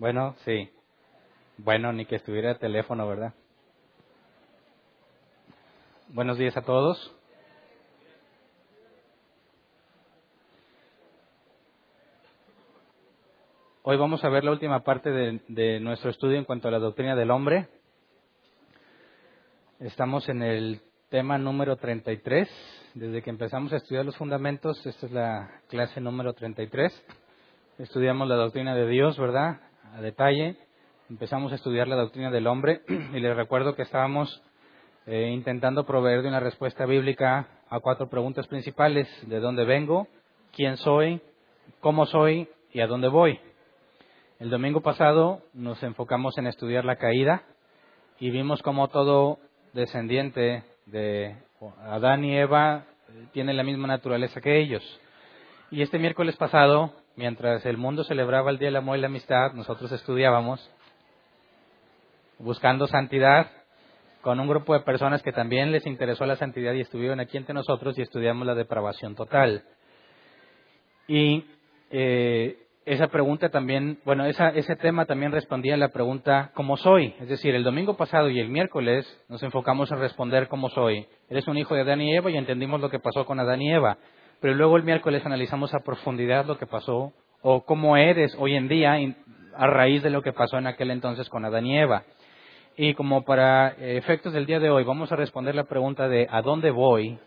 Bueno, sí. Bueno, ni que estuviera el teléfono, ¿verdad? Buenos días a todos. Hoy vamos a ver la última parte de, de, nuestro estudio en cuanto a la doctrina del hombre. Estamos en el tema número 33. Desde que empezamos a estudiar los fundamentos, esta es la clase número 33. Estudiamos la doctrina de Dios, ¿verdad? A detalle. Empezamos a estudiar la doctrina del hombre y les recuerdo que estábamos eh, intentando proveer de una respuesta bíblica a cuatro preguntas principales. ¿De dónde vengo? ¿Quién soy? ¿Cómo soy? ¿Y a dónde voy? El domingo pasado nos enfocamos en estudiar la caída y vimos cómo todo descendiente de Adán y Eva tiene la misma naturaleza que ellos. Y este miércoles pasado mientras el mundo celebraba el Día del Amor y la Amistad, nosotros estudiábamos buscando santidad con un grupo de personas que también les interesó la santidad y estuvieron aquí entre nosotros y estudiamos la depravación total. Y eh, esa pregunta también, bueno, ese tema también respondía a la pregunta ¿cómo soy? Es decir, el domingo pasado y el miércoles nos enfocamos en responder ¿cómo soy? Eres un hijo de Adán y Eva y entendimos lo que pasó con Adán y Eva pero luego el miércoles analizamos a profundidad lo que pasó o cómo eres hoy en día a raíz de lo que pasó en aquel entonces con Adán y Eva. Y como para efectos del día de hoy vamos a responder la pregunta de ¿a dónde voy?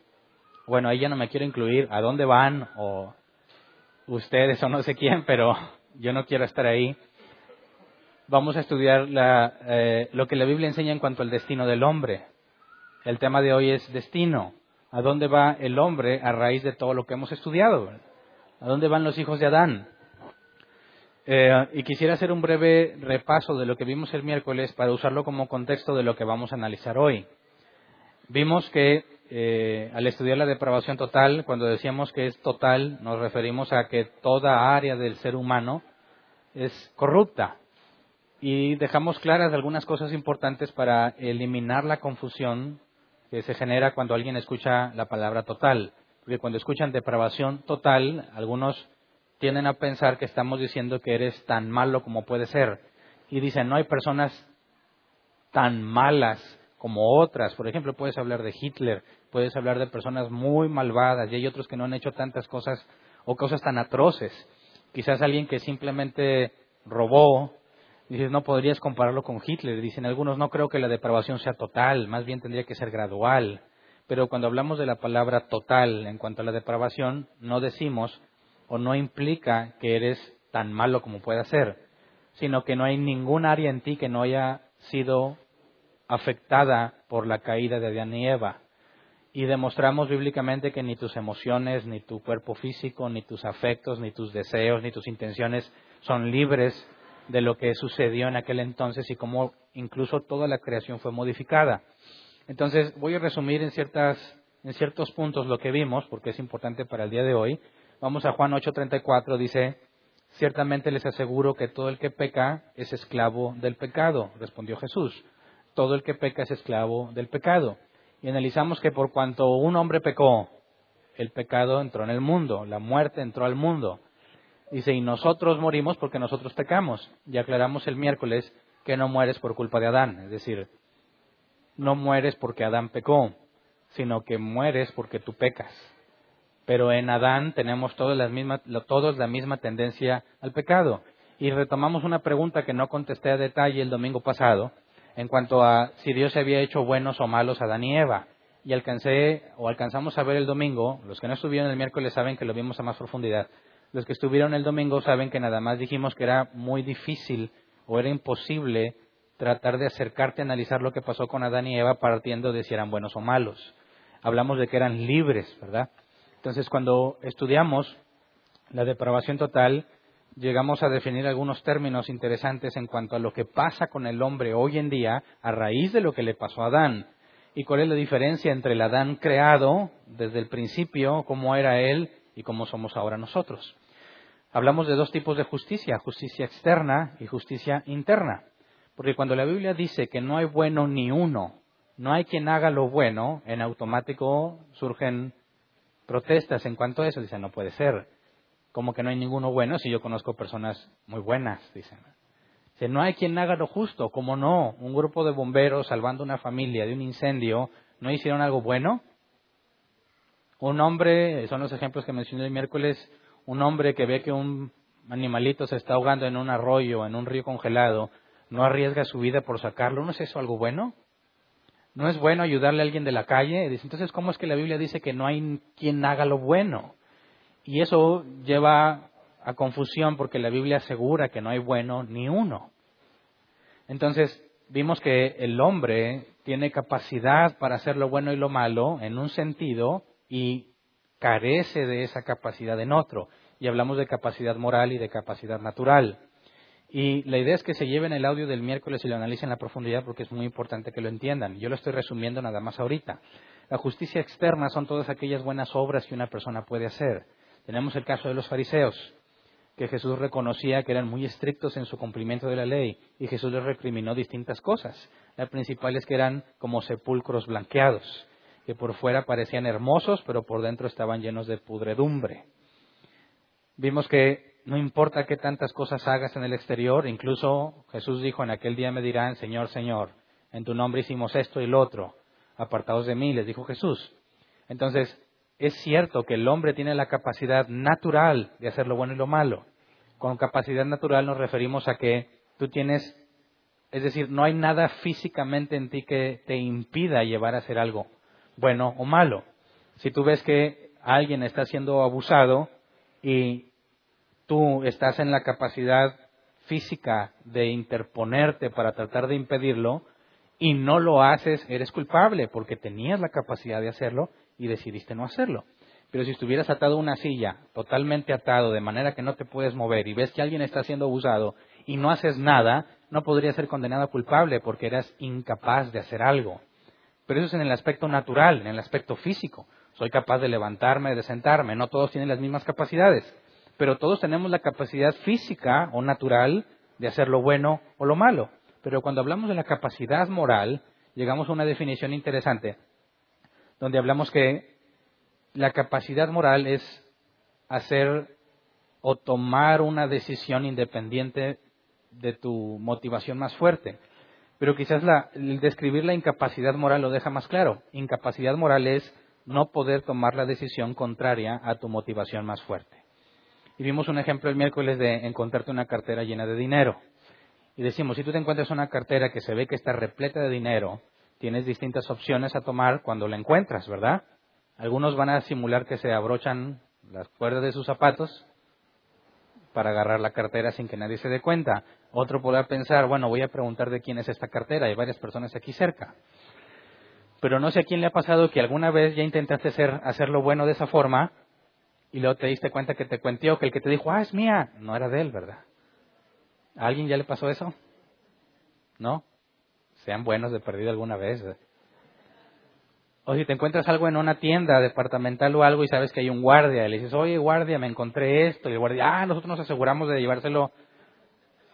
Bueno, ahí ya no me quiero incluir, ¿a dónde van? O ustedes o no sé quién, pero yo no quiero estar ahí. Vamos a estudiar eh, lo que la Biblia enseña en cuanto al destino del hombre. El tema de hoy es destino a dónde va el hombre a raíz de todo lo que hemos estudiado. ¿A dónde van los hijos de Adán? Eh, y quisiera hacer un breve repaso de lo que vimos el miércoles para usarlo como contexto de lo que vamos a analizar hoy. Vimos que eh, al estudiar la depravación total, cuando decíamos que es total, nos referimos a que toda área del ser humano es corrupta. Y dejamos claras algunas cosas importantes para eliminar la confusión que se genera cuando alguien escucha la palabra total. Porque cuando escuchan depravación total, algunos tienden a pensar que estamos diciendo que eres tan malo como puede ser. Y dicen, no hay personas tan malas como otras. Por ejemplo, puedes hablar de Hitler, puedes hablar de personas muy malvadas y hay otros que no han hecho tantas cosas o cosas tan atroces. Quizás alguien que simplemente robó Dices, no podrías compararlo con Hitler. Dicen algunos, no creo que la depravación sea total, más bien tendría que ser gradual. Pero cuando hablamos de la palabra total en cuanto a la depravación, no decimos o no implica que eres tan malo como pueda ser, sino que no hay ningún área en ti que no haya sido afectada por la caída de Adán y Eva. Y demostramos bíblicamente que ni tus emociones, ni tu cuerpo físico, ni tus afectos, ni tus deseos, ni tus intenciones son libres de lo que sucedió en aquel entonces y cómo incluso toda la creación fue modificada. Entonces, voy a resumir en, ciertas, en ciertos puntos lo que vimos, porque es importante para el día de hoy. Vamos a Juan 8:34, dice, ciertamente les aseguro que todo el que peca es esclavo del pecado, respondió Jesús. Todo el que peca es esclavo del pecado. Y analizamos que por cuanto un hombre pecó, el pecado entró en el mundo, la muerte entró al mundo. Dice, y nosotros morimos porque nosotros pecamos. Y aclaramos el miércoles que no mueres por culpa de Adán. Es decir, no mueres porque Adán pecó, sino que mueres porque tú pecas. Pero en Adán tenemos todos, las mismas, todos la misma tendencia al pecado. Y retomamos una pregunta que no contesté a detalle el domingo pasado, en cuanto a si Dios se había hecho buenos o malos a Adán y Eva. Y alcancé, o alcanzamos a ver el domingo, los que no estuvieron el miércoles saben que lo vimos a más profundidad, los que estuvieron el domingo saben que nada más dijimos que era muy difícil o era imposible tratar de acercarte a analizar lo que pasó con Adán y Eva partiendo de si eran buenos o malos. Hablamos de que eran libres, ¿verdad? Entonces, cuando estudiamos la depravación total, llegamos a definir algunos términos interesantes en cuanto a lo que pasa con el hombre hoy en día a raíz de lo que le pasó a Adán. ¿Y cuál es la diferencia entre el Adán creado desde el principio, cómo era él y cómo somos ahora nosotros? Hablamos de dos tipos de justicia, justicia externa y justicia interna. Porque cuando la Biblia dice que no hay bueno ni uno, no hay quien haga lo bueno, en automático surgen protestas en cuanto a eso. Dicen, no puede ser como que no hay ninguno bueno si yo conozco personas muy buenas, dicen. Si no hay quien haga lo justo, como no, un grupo de bomberos salvando una familia de un incendio, ¿no hicieron algo bueno? Un hombre, son los ejemplos que mencioné el miércoles, un hombre que ve que un animalito se está ahogando en un arroyo, en un río congelado, no arriesga su vida por sacarlo, ¿no es eso algo bueno? ¿No es bueno ayudarle a alguien de la calle? Entonces, ¿cómo es que la Biblia dice que no hay quien haga lo bueno? Y eso lleva a confusión porque la Biblia asegura que no hay bueno ni uno. Entonces, vimos que el hombre tiene capacidad para hacer lo bueno y lo malo en un sentido y carece de esa capacidad en otro. Y hablamos de capacidad moral y de capacidad natural. Y la idea es que se lleven el audio del miércoles y lo analicen en la profundidad porque es muy importante que lo entiendan. Yo lo estoy resumiendo nada más ahorita. La justicia externa son todas aquellas buenas obras que una persona puede hacer. Tenemos el caso de los fariseos, que Jesús reconocía que eran muy estrictos en su cumplimiento de la ley y Jesús les recriminó distintas cosas. La principal es que eran como sepulcros blanqueados, que por fuera parecían hermosos, pero por dentro estaban llenos de pudredumbre. Vimos que no importa qué tantas cosas hagas en el exterior, incluso Jesús dijo en aquel día me dirán, Señor, Señor, en tu nombre hicimos esto y lo otro, apartados de mí, les dijo Jesús. Entonces, es cierto que el hombre tiene la capacidad natural de hacer lo bueno y lo malo. Con capacidad natural nos referimos a que tú tienes, es decir, no hay nada físicamente en ti que te impida llevar a hacer algo bueno o malo. Si tú ves que alguien está siendo abusado y tú estás en la capacidad física de interponerte para tratar de impedirlo y no lo haces, eres culpable porque tenías la capacidad de hacerlo y decidiste no hacerlo. Pero si estuvieras atado a una silla, totalmente atado, de manera que no te puedes mover y ves que alguien está siendo abusado y no haces nada, no podrías ser condenado culpable porque eras incapaz de hacer algo. Pero eso es en el aspecto natural, en el aspecto físico. Soy capaz de levantarme, de sentarme. No todos tienen las mismas capacidades, pero todos tenemos la capacidad física o natural de hacer lo bueno o lo malo. Pero cuando hablamos de la capacidad moral, llegamos a una definición interesante donde hablamos que la capacidad moral es hacer o tomar una decisión independiente de tu motivación más fuerte. Pero quizás el describir la incapacidad moral lo deja más claro. Incapacidad moral es no poder tomar la decisión contraria a tu motivación más fuerte. Y vimos un ejemplo el miércoles de encontrarte una cartera llena de dinero. Y decimos, si tú te encuentras una cartera que se ve que está repleta de dinero, tienes distintas opciones a tomar cuando la encuentras, ¿verdad? Algunos van a simular que se abrochan las cuerdas de sus zapatos para agarrar la cartera sin que nadie se dé cuenta. Otro podrá pensar, bueno, voy a preguntar de quién es esta cartera, hay varias personas aquí cerca. Pero no sé a quién le ha pasado que alguna vez ya intentaste hacer, hacerlo bueno de esa forma y luego te diste cuenta que te cuenteó que el que te dijo, ah, es mía, no era de él, ¿verdad? ¿A alguien ya le pasó eso? ¿No? sean buenos de perdido alguna vez. O si te encuentras algo en una tienda departamental o algo y sabes que hay un guardia, y le dices, oye guardia, me encontré esto, y el guardia, ah, nosotros nos aseguramos de llevárselo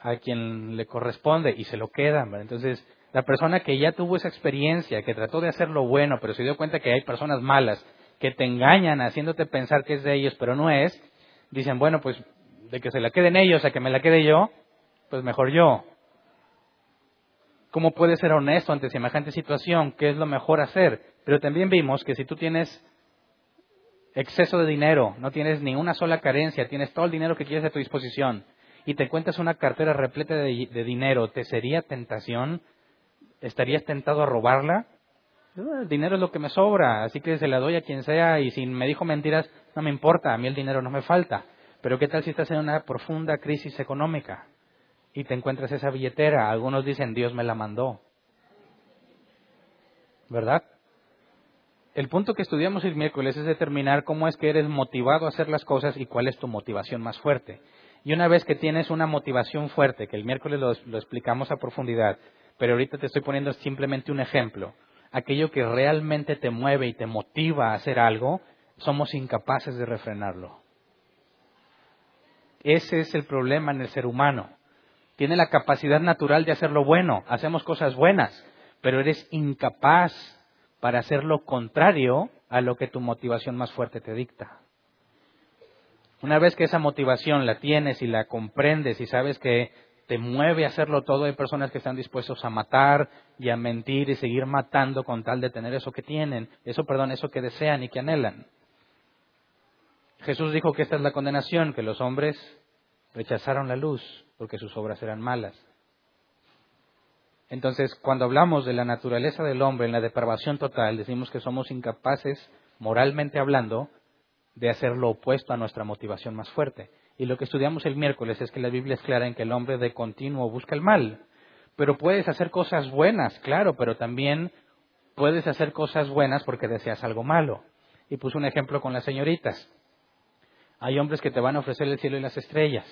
a quien le corresponde y se lo quedan. Entonces, la persona que ya tuvo esa experiencia, que trató de hacer lo bueno, pero se dio cuenta que hay personas malas que te engañan haciéndote pensar que es de ellos, pero no es, dicen, bueno, pues de que se la queden ellos a que me la quede yo, pues mejor yo. ¿Cómo puedes ser honesto ante semejante situación? ¿Qué es lo mejor hacer? Pero también vimos que si tú tienes exceso de dinero, no tienes ni una sola carencia, tienes todo el dinero que quieres a tu disposición y te cuentas una cartera repleta de, dinero, ¿te sería tentación? ¿Estarías tentado a robarla? El dinero es lo que me sobra, así que se la doy a quien sea y si me dijo mentiras, no me importa, a mí el dinero no me falta. Pero ¿qué tal si estás en una profunda crisis económica? Y te encuentras esa billetera. Algunos dicen, Dios me la mandó. ¿Verdad? El punto que estudiamos el miércoles es determinar cómo es que eres motivado a hacer las cosas y cuál es tu motivación más fuerte. Y una vez que tienes una motivación fuerte, que el miércoles lo, lo explicamos a profundidad, pero ahorita te estoy poniendo simplemente un ejemplo, aquello que realmente te mueve y te motiva a hacer algo, somos incapaces de refrenarlo. Ese es el problema en el ser humano. Tiene la capacidad natural de hacer lo bueno, hacemos cosas buenas, pero eres incapaz para hacer lo contrario a lo que tu motivación más fuerte te dicta. Una vez que esa motivación la tienes y la comprendes y sabes que te mueve a hacerlo todo, hay personas que están dispuestos a matar y a mentir y seguir matando con tal de tener eso que tienen, eso, perdón, eso que desean y que anhelan. Jesús dijo que esta es la condenación, que los hombres rechazaron la luz porque sus obras eran malas. Entonces, cuando hablamos de la naturaleza del hombre en la depravación total, decimos que somos incapaces, moralmente hablando, de hacer lo opuesto a nuestra motivación más fuerte. Y lo que estudiamos el miércoles es que la Biblia es clara en que el hombre de continuo busca el mal. Pero puedes hacer cosas buenas, claro, pero también puedes hacer cosas buenas porque deseas algo malo. Y puse un ejemplo con las señoritas. Hay hombres que te van a ofrecer el cielo y las estrellas.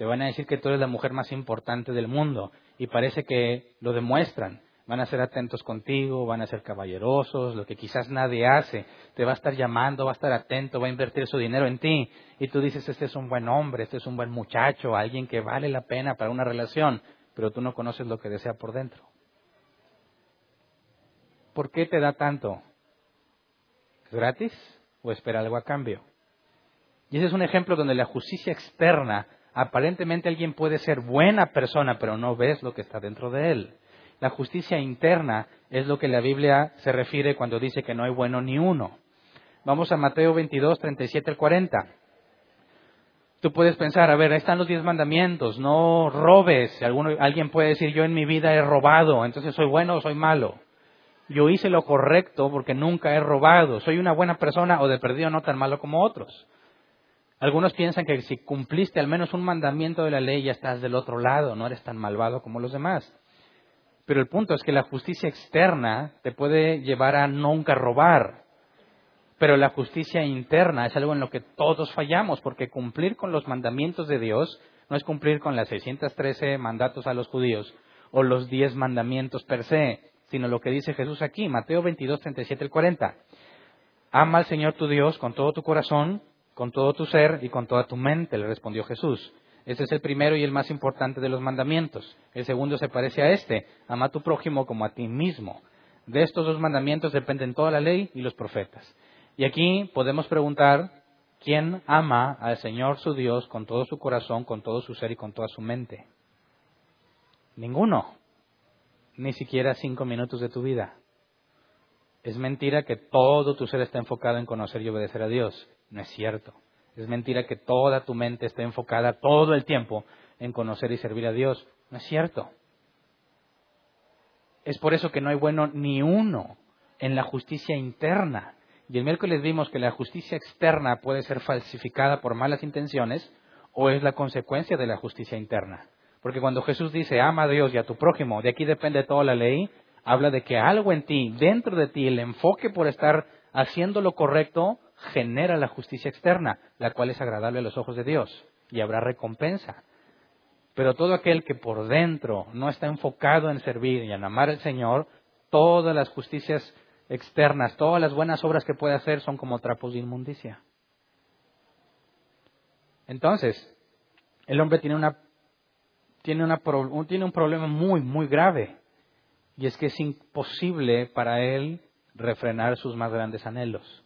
Te van a decir que tú eres la mujer más importante del mundo. Y parece que lo demuestran. Van a ser atentos contigo, van a ser caballerosos, lo que quizás nadie hace. Te va a estar llamando, va a estar atento, va a invertir su dinero en ti. Y tú dices, este es un buen hombre, este es un buen muchacho, alguien que vale la pena para una relación. Pero tú no conoces lo que desea por dentro. ¿Por qué te da tanto? ¿Es gratis o espera algo a cambio? Y ese es un ejemplo donde la justicia externa, aparentemente alguien puede ser buena persona, pero no ves lo que está dentro de él. La justicia interna es lo que la Biblia se refiere cuando dice que no hay bueno ni uno. Vamos a Mateo 22, 37 al 40. Tú puedes pensar, a ver, ahí están los diez mandamientos, no robes. Alguno, alguien puede decir, yo en mi vida he robado, entonces soy bueno o soy malo. Yo hice lo correcto porque nunca he robado. Soy una buena persona o de perdido no tan malo como otros. Algunos piensan que si cumpliste al menos un mandamiento de la ley ya estás del otro lado, no eres tan malvado como los demás. Pero el punto es que la justicia externa te puede llevar a nunca robar. Pero la justicia interna es algo en lo que todos fallamos, porque cumplir con los mandamientos de Dios no es cumplir con las 613 mandatos a los judíos o los 10 mandamientos per se, sino lo que dice Jesús aquí, Mateo 22, 37 y 40. Ama al Señor tu Dios con todo tu corazón, con todo tu ser y con toda tu mente, le respondió Jesús. Ese es el primero y el más importante de los mandamientos. El segundo se parece a este, ama a tu prójimo como a ti mismo. De estos dos mandamientos dependen toda la ley y los profetas. Y aquí podemos preguntar, ¿quién ama al Señor su Dios con todo su corazón, con todo su ser y con toda su mente? Ninguno. Ni siquiera cinco minutos de tu vida. Es mentira que todo tu ser está enfocado en conocer y obedecer a Dios. No es cierto. Es mentira que toda tu mente esté enfocada todo el tiempo en conocer y servir a Dios. No es cierto. Es por eso que no hay bueno ni uno en la justicia interna. Y el miércoles vimos que la justicia externa puede ser falsificada por malas intenciones o es la consecuencia de la justicia interna. Porque cuando Jesús dice ama a Dios y a tu prójimo, de aquí depende toda la ley, habla de que algo en ti, dentro de ti, el enfoque por estar haciendo lo correcto, genera la justicia externa, la cual es agradable a los ojos de Dios y habrá recompensa. Pero todo aquel que por dentro no está enfocado en servir y en amar al Señor, todas las justicias externas, todas las buenas obras que puede hacer son como trapos de inmundicia. Entonces, el hombre tiene, una, tiene, una, tiene un problema muy, muy grave. Y es que es imposible para él refrenar sus más grandes anhelos.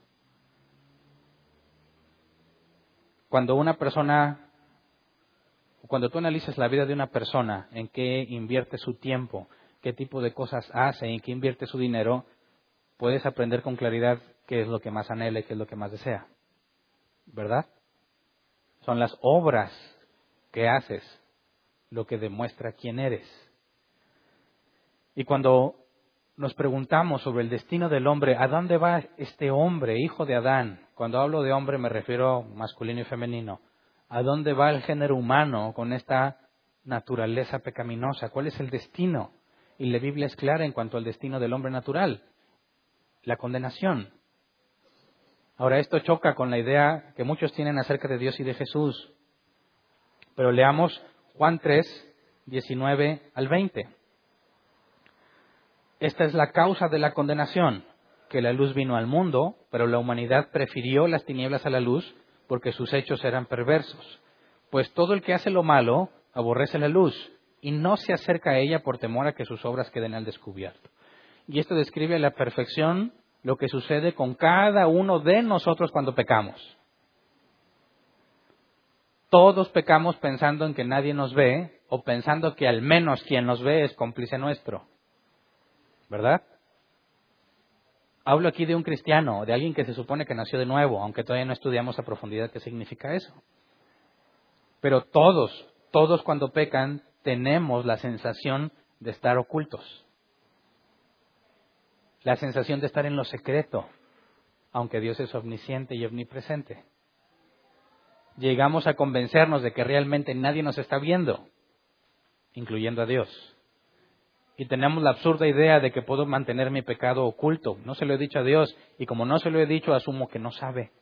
Cuando una persona, cuando tú analizas la vida de una persona, en qué invierte su tiempo, qué tipo de cosas hace, en qué invierte su dinero, puedes aprender con claridad qué es lo que más anhela y qué es lo que más desea. ¿Verdad? Son las obras que haces lo que demuestra quién eres. Y cuando nos preguntamos sobre el destino del hombre, ¿a dónde va este hombre, hijo de Adán? Cuando hablo de hombre me refiero masculino y femenino. ¿A dónde va el género humano con esta naturaleza pecaminosa, cuál es el destino. Y la Biblia es clara en cuanto al destino del hombre natural, la condenación. Ahora, esto choca con la idea que muchos tienen acerca de Dios y de Jesús. Pero leamos Juan 3, 19 al 20. Esta es la causa de la condenación, que la luz vino al mundo, pero la humanidad prefirió las tinieblas a la luz porque sus hechos eran perversos. Pues todo el que hace lo malo aborrece la luz y no se acerca a ella por temor a que sus obras queden al descubierto. Y esto describe a la perfección lo que sucede con cada uno de nosotros cuando pecamos. Todos pecamos pensando en que nadie nos ve o pensando que al menos quien nos ve es cómplice nuestro. ¿Verdad? Hablo aquí de un cristiano, de alguien que se supone que nació de nuevo, aunque todavía no estudiamos a profundidad qué significa eso. Pero todos, todos cuando pecan tenemos la sensación de estar ocultos. La sensación de estar en lo secreto, aunque Dios es omnisciente y omnipresente. Llegamos a convencernos de que realmente nadie nos está viendo, incluyendo a Dios y tenemos la absurda idea de que puedo mantener mi pecado oculto. No se lo he dicho a Dios y como no se lo he dicho, asumo que no sabe.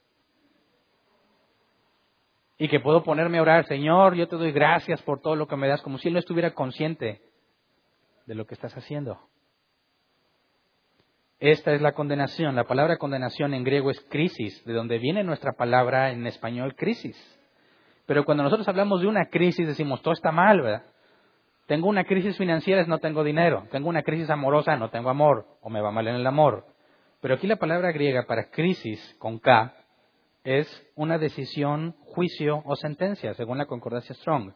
Y que puedo ponerme a orar, Señor, yo te doy gracias por todo lo que me das, como si Él no estuviera consciente de lo que estás haciendo. Esta es la condenación. La palabra condenación en griego es crisis, de donde viene nuestra palabra en español crisis. Pero cuando nosotros hablamos de una crisis decimos, todo está mal, ¿verdad? Tengo una crisis financiera, no tengo dinero. Tengo una crisis amorosa, no tengo amor, o me va mal en el amor. Pero aquí la palabra griega para crisis con K es una decisión, juicio o sentencia, según la concordancia Strong.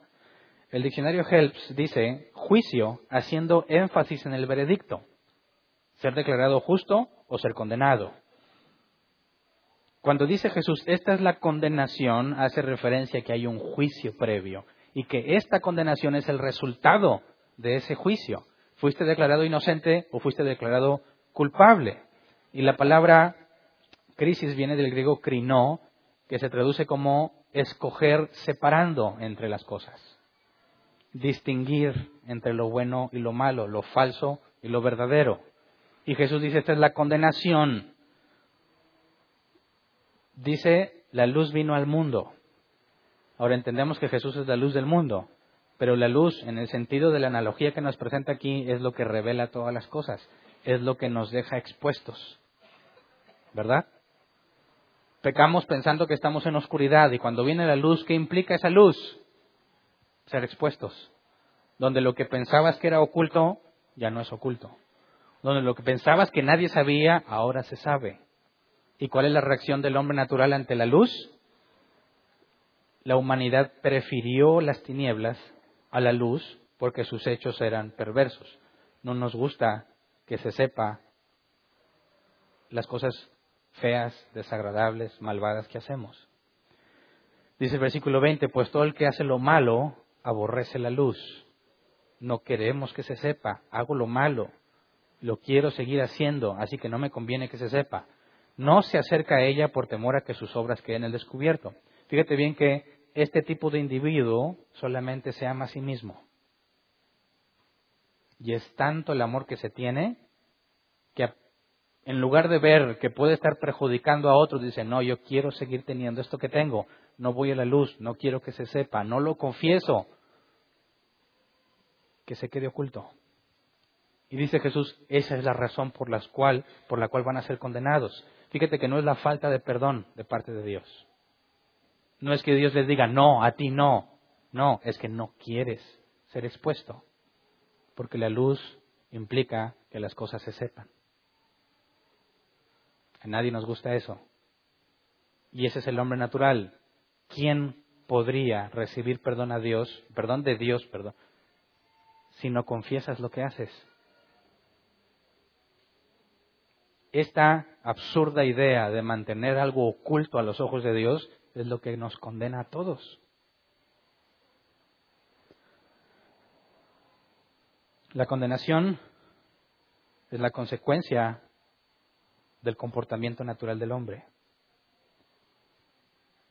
El diccionario Helps dice juicio haciendo énfasis en el veredicto, ser declarado justo o ser condenado. Cuando dice Jesús, esta es la condenación, hace referencia a que hay un juicio previo y que esta condenación es el resultado de ese juicio. Fuiste declarado inocente o fuiste declarado culpable. Y la palabra crisis viene del griego krino, que se traduce como escoger separando entre las cosas, distinguir entre lo bueno y lo malo, lo falso y lo verdadero. Y Jesús dice, esta es la condenación. Dice, la luz vino al mundo, Ahora entendemos que Jesús es la luz del mundo, pero la luz, en el sentido de la analogía que nos presenta aquí, es lo que revela todas las cosas, es lo que nos deja expuestos. ¿Verdad? Pecamos pensando que estamos en oscuridad y cuando viene la luz, ¿qué implica esa luz? Ser expuestos. Donde lo que pensabas que era oculto, ya no es oculto. Donde lo que pensabas que nadie sabía, ahora se sabe. ¿Y cuál es la reacción del hombre natural ante la luz? La humanidad prefirió las tinieblas a la luz porque sus hechos eran perversos. No nos gusta que se sepa las cosas feas, desagradables, malvadas que hacemos. Dice el versículo 20, pues todo el que hace lo malo aborrece la luz. No queremos que se sepa, hago lo malo, lo quiero seguir haciendo, así que no me conviene que se sepa. No se acerca a ella por temor a que sus obras queden el descubierto. Fíjate bien que este tipo de individuo solamente se ama a sí mismo. Y es tanto el amor que se tiene que en lugar de ver que puede estar perjudicando a otros, dice, no, yo quiero seguir teniendo esto que tengo, no voy a la luz, no quiero que se sepa, no lo confieso, que se quede oculto. Y dice Jesús, esa es la razón por la cual, por la cual van a ser condenados. Fíjate que no es la falta de perdón de parte de Dios. No es que Dios les diga, no, a ti no. No, es que no quieres ser expuesto. Porque la luz implica que las cosas se sepan. A nadie nos gusta eso. Y ese es el hombre natural. ¿Quién podría recibir perdón a Dios, perdón de Dios, perdón, si no confiesas lo que haces? Esta absurda idea de mantener algo oculto a los ojos de Dios es lo que nos condena a todos. La condenación es la consecuencia del comportamiento natural del hombre.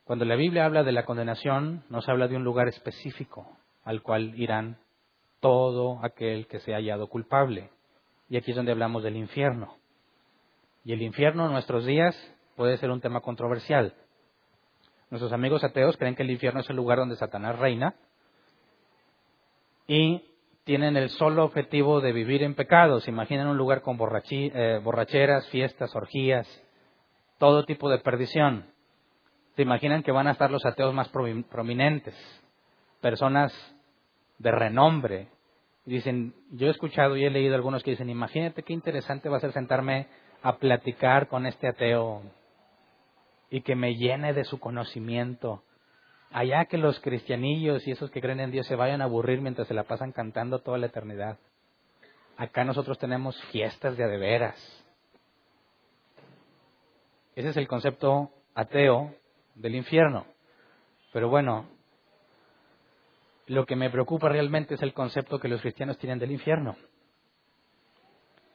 Cuando la Biblia habla de la condenación, nos habla de un lugar específico, al cual irán todo aquel que se ha hallado culpable. Y aquí es donde hablamos del infierno. Y el infierno en nuestros días puede ser un tema controversial. Nuestros amigos ateos creen que el infierno es el lugar donde Satanás reina y tienen el solo objetivo de vivir en pecado. Se imaginan un lugar con eh, borracheras, fiestas, orgías, todo tipo de perdición. Se imaginan que van a estar los ateos más prominentes, personas de renombre. Dicen, yo he escuchado y he leído algunos que dicen, imagínate qué interesante va a ser sentarme a platicar con este ateo y que me llene de su conocimiento. Allá que los cristianillos y esos que creen en Dios se vayan a aburrir mientras se la pasan cantando toda la eternidad. Acá nosotros tenemos fiestas de adeveras. Ese es el concepto ateo del infierno. Pero bueno, lo que me preocupa realmente es el concepto que los cristianos tienen del infierno.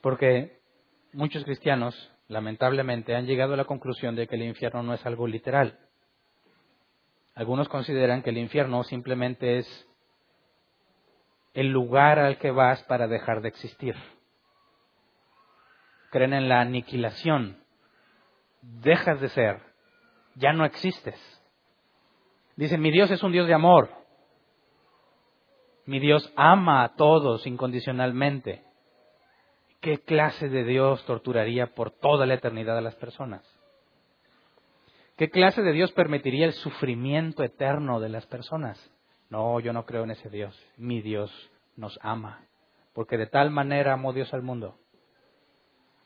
Porque muchos cristianos, lamentablemente, han llegado a la conclusión de que el infierno no es algo literal. Algunos consideran que el infierno simplemente es el lugar al que vas para dejar de existir. Creen en la aniquilación. Dejas de ser. Ya no existes. Dicen, mi Dios es un Dios de amor. Mi Dios ama a todos incondicionalmente. ¿Qué clase de Dios torturaría por toda la eternidad a las personas? ¿Qué clase de Dios permitiría el sufrimiento eterno de las personas? No, yo no creo en ese Dios. Mi Dios nos ama, porque de tal manera amó Dios al mundo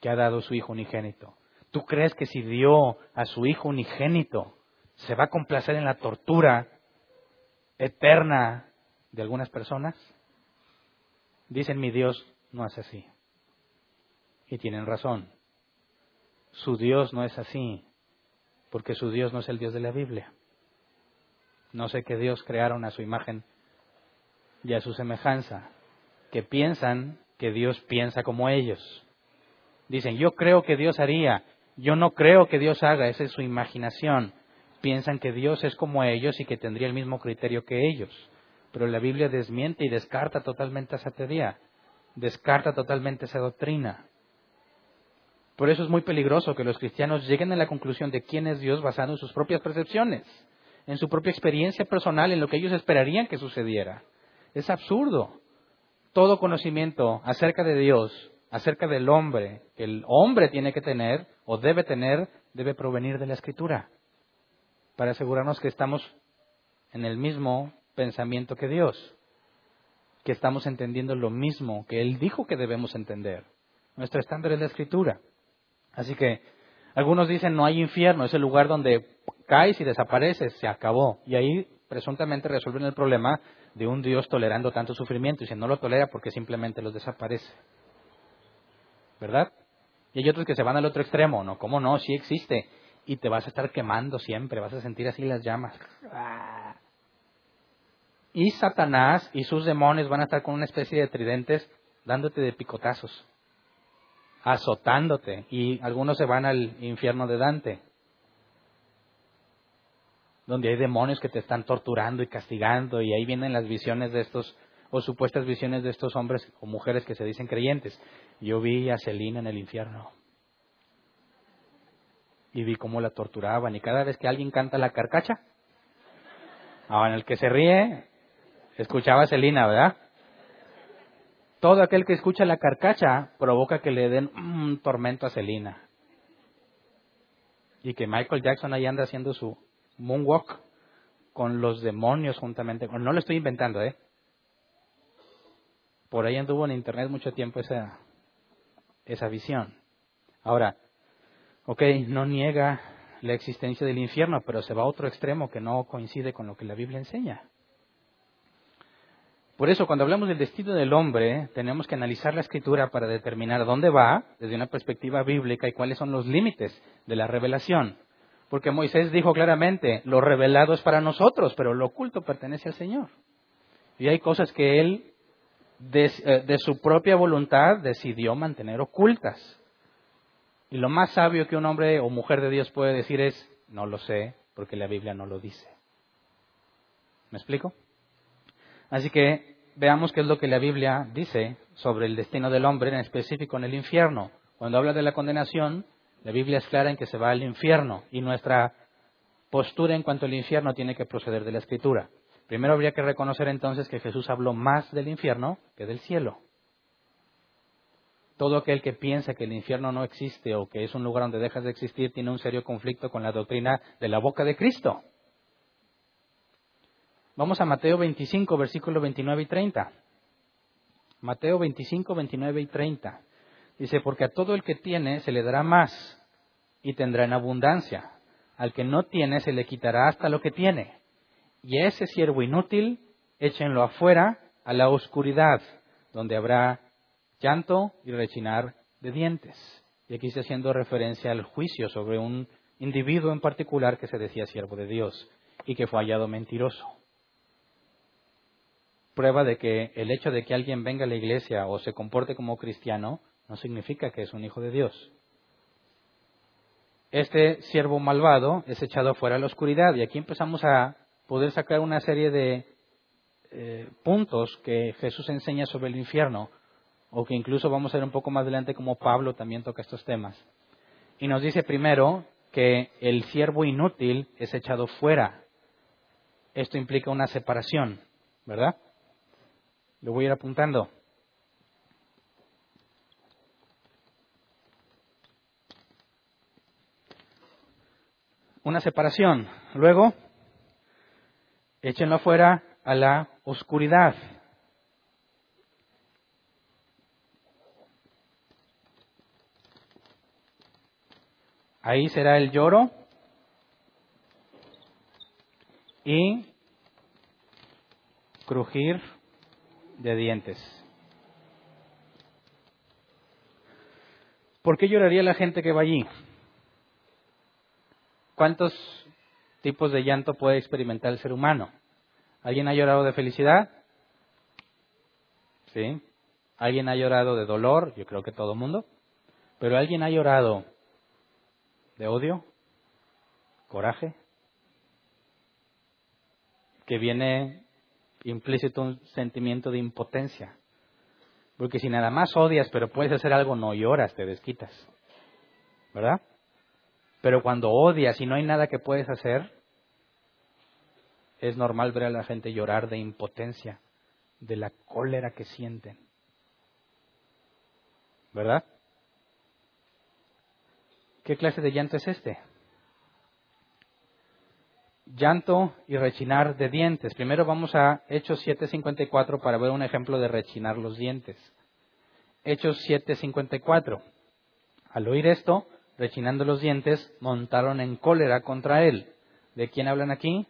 que ha dado su Hijo unigénito. ¿Tú crees que si dio a su Hijo unigénito se va a complacer en la tortura eterna de algunas personas? Dicen mi Dios no es así. Y tienen razón. Su Dios no es así, porque su Dios no es el Dios de la Biblia. No sé qué Dios crearon a su imagen y a su semejanza, que piensan que Dios piensa como ellos. Dicen, yo creo que Dios haría, yo no creo que Dios haga, esa es su imaginación. Piensan que Dios es como ellos y que tendría el mismo criterio que ellos. Pero la Biblia desmiente y descarta totalmente esa teoría, descarta totalmente esa doctrina. Por eso es muy peligroso que los cristianos lleguen a la conclusión de quién es Dios basado en sus propias percepciones, en su propia experiencia personal, en lo que ellos esperarían que sucediera. Es absurdo. Todo conocimiento acerca de Dios, acerca del hombre, que el hombre tiene que tener o debe tener, debe provenir de la Escritura, para asegurarnos que estamos en el mismo pensamiento que Dios, que estamos entendiendo lo mismo que Él dijo que debemos entender. Nuestro estándar es la escritura. Así que algunos dicen no hay infierno, es el lugar donde caes y desapareces, se acabó. Y ahí presuntamente resuelven el problema de un Dios tolerando tanto sufrimiento y si no lo tolera porque simplemente los desaparece. ¿Verdad? Y hay otros que se van al otro extremo, ¿no? ¿Cómo no? Sí existe. Y te vas a estar quemando siempre, vas a sentir así las llamas. Y Satanás y sus demonios van a estar con una especie de tridentes dándote de picotazos, azotándote. Y algunos se van al infierno de Dante, donde hay demonios que te están torturando y castigando. Y ahí vienen las visiones de estos, o supuestas visiones de estos hombres o mujeres que se dicen creyentes. Yo vi a Celina en el infierno. Y vi cómo la torturaban. Y cada vez que alguien canta la carcacha, ahora en el que se ríe, Escuchaba Celina, ¿verdad? Todo aquel que escucha la carcacha provoca que le den un tormento a Celina. Y que Michael Jackson ahí anda haciendo su moonwalk con los demonios juntamente. No lo estoy inventando, ¿eh? Por ahí anduvo en internet mucho tiempo esa, esa visión. Ahora, ok, no niega la existencia del infierno, pero se va a otro extremo que no coincide con lo que la Biblia enseña. Por eso, cuando hablamos del destino del hombre, tenemos que analizar la escritura para determinar dónde va desde una perspectiva bíblica y cuáles son los límites de la revelación. Porque Moisés dijo claramente, lo revelado es para nosotros, pero lo oculto pertenece al Señor. Y hay cosas que Él, de, eh, de su propia voluntad, decidió mantener ocultas. Y lo más sabio que un hombre o mujer de Dios puede decir es, no lo sé, porque la Biblia no lo dice. ¿Me explico? Así que veamos qué es lo que la Biblia dice sobre el destino del hombre, en específico en el infierno. Cuando habla de la condenación, la Biblia es clara en que se va al infierno y nuestra postura en cuanto al infierno tiene que proceder de la Escritura. Primero habría que reconocer entonces que Jesús habló más del infierno que del cielo. Todo aquel que piensa que el infierno no existe o que es un lugar donde dejas de existir tiene un serio conflicto con la doctrina de la boca de Cristo. Vamos a Mateo 25, versículos 29 y 30. Mateo 25, 29 y 30. Dice, porque a todo el que tiene se le dará más y tendrá en abundancia. Al que no tiene se le quitará hasta lo que tiene. Y a ese siervo inútil, échenlo afuera a la oscuridad, donde habrá llanto y rechinar de dientes. Y aquí está haciendo referencia al juicio sobre un individuo en particular que se decía siervo de Dios y que fue hallado mentiroso. Prueba de que el hecho de que alguien venga a la iglesia o se comporte como cristiano no significa que es un hijo de Dios. Este siervo malvado es echado fuera a la oscuridad y aquí empezamos a poder sacar una serie de eh, puntos que Jesús enseña sobre el infierno o que incluso vamos a ver un poco más adelante como Pablo también toca estos temas. Y nos dice primero que el siervo inútil es echado fuera. Esto implica una separación, ¿verdad? Lo voy a ir apuntando. Una separación. Luego, échenlo afuera a la oscuridad. Ahí será el lloro y crujir de dientes. ¿Por qué lloraría la gente que va allí? ¿Cuántos tipos de llanto puede experimentar el ser humano? ¿Alguien ha llorado de felicidad? ¿Sí? ¿Alguien ha llorado de dolor? Yo creo que todo el mundo. ¿Pero alguien ha llorado de odio, coraje, que viene implícito un sentimiento de impotencia. Porque si nada más odias, pero puedes hacer algo, no lloras, te desquitas. ¿Verdad? Pero cuando odias y no hay nada que puedes hacer, es normal ver a la gente llorar de impotencia, de la cólera que sienten. ¿Verdad? ¿Qué clase de llanto es este? Llanto y rechinar de dientes. Primero vamos a Hechos 7.54 para ver un ejemplo de rechinar los dientes. Hechos 7.54. Al oír esto, rechinando los dientes, montaron en cólera contra él. ¿De quién hablan aquí?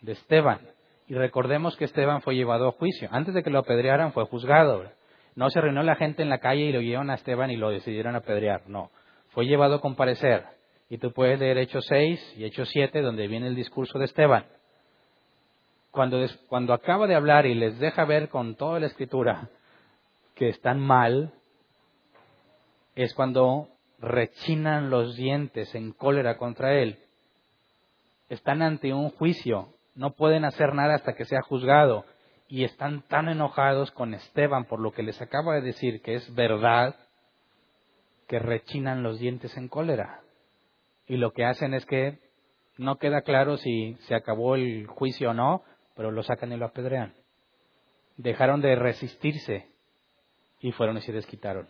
De Esteban. Y recordemos que Esteban fue llevado a juicio. Antes de que lo apedrearan fue juzgado. No se reunió la gente en la calle y lo llevaron a Esteban y lo decidieron apedrear. No fue llevado a comparecer. Y tú puedes leer Hechos 6 y Hechos 7, donde viene el discurso de Esteban. Cuando, cuando acaba de hablar y les deja ver con toda la escritura que están mal, es cuando rechinan los dientes en cólera contra él. Están ante un juicio, no pueden hacer nada hasta que sea juzgado. Y están tan enojados con Esteban por lo que les acaba de decir que es verdad, que rechinan los dientes en cólera. Y lo que hacen es que no queda claro si se acabó el juicio o no, pero lo sacan y lo apedrean. Dejaron de resistirse y fueron y se desquitaron.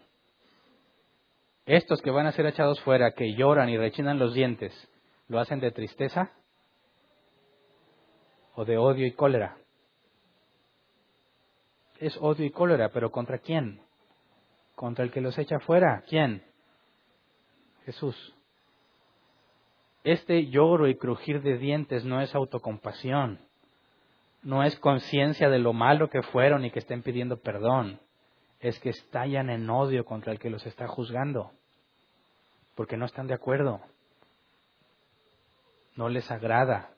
Estos que van a ser echados fuera, que lloran y rechinan los dientes, ¿lo hacen de tristeza o de odio y cólera? Es odio y cólera, pero ¿contra quién? contra el que los echa fuera. ¿Quién? Jesús. Este lloro y crujir de dientes no es autocompasión, no es conciencia de lo malo que fueron y que estén pidiendo perdón, es que estallan en odio contra el que los está juzgando, porque no están de acuerdo, no les agrada.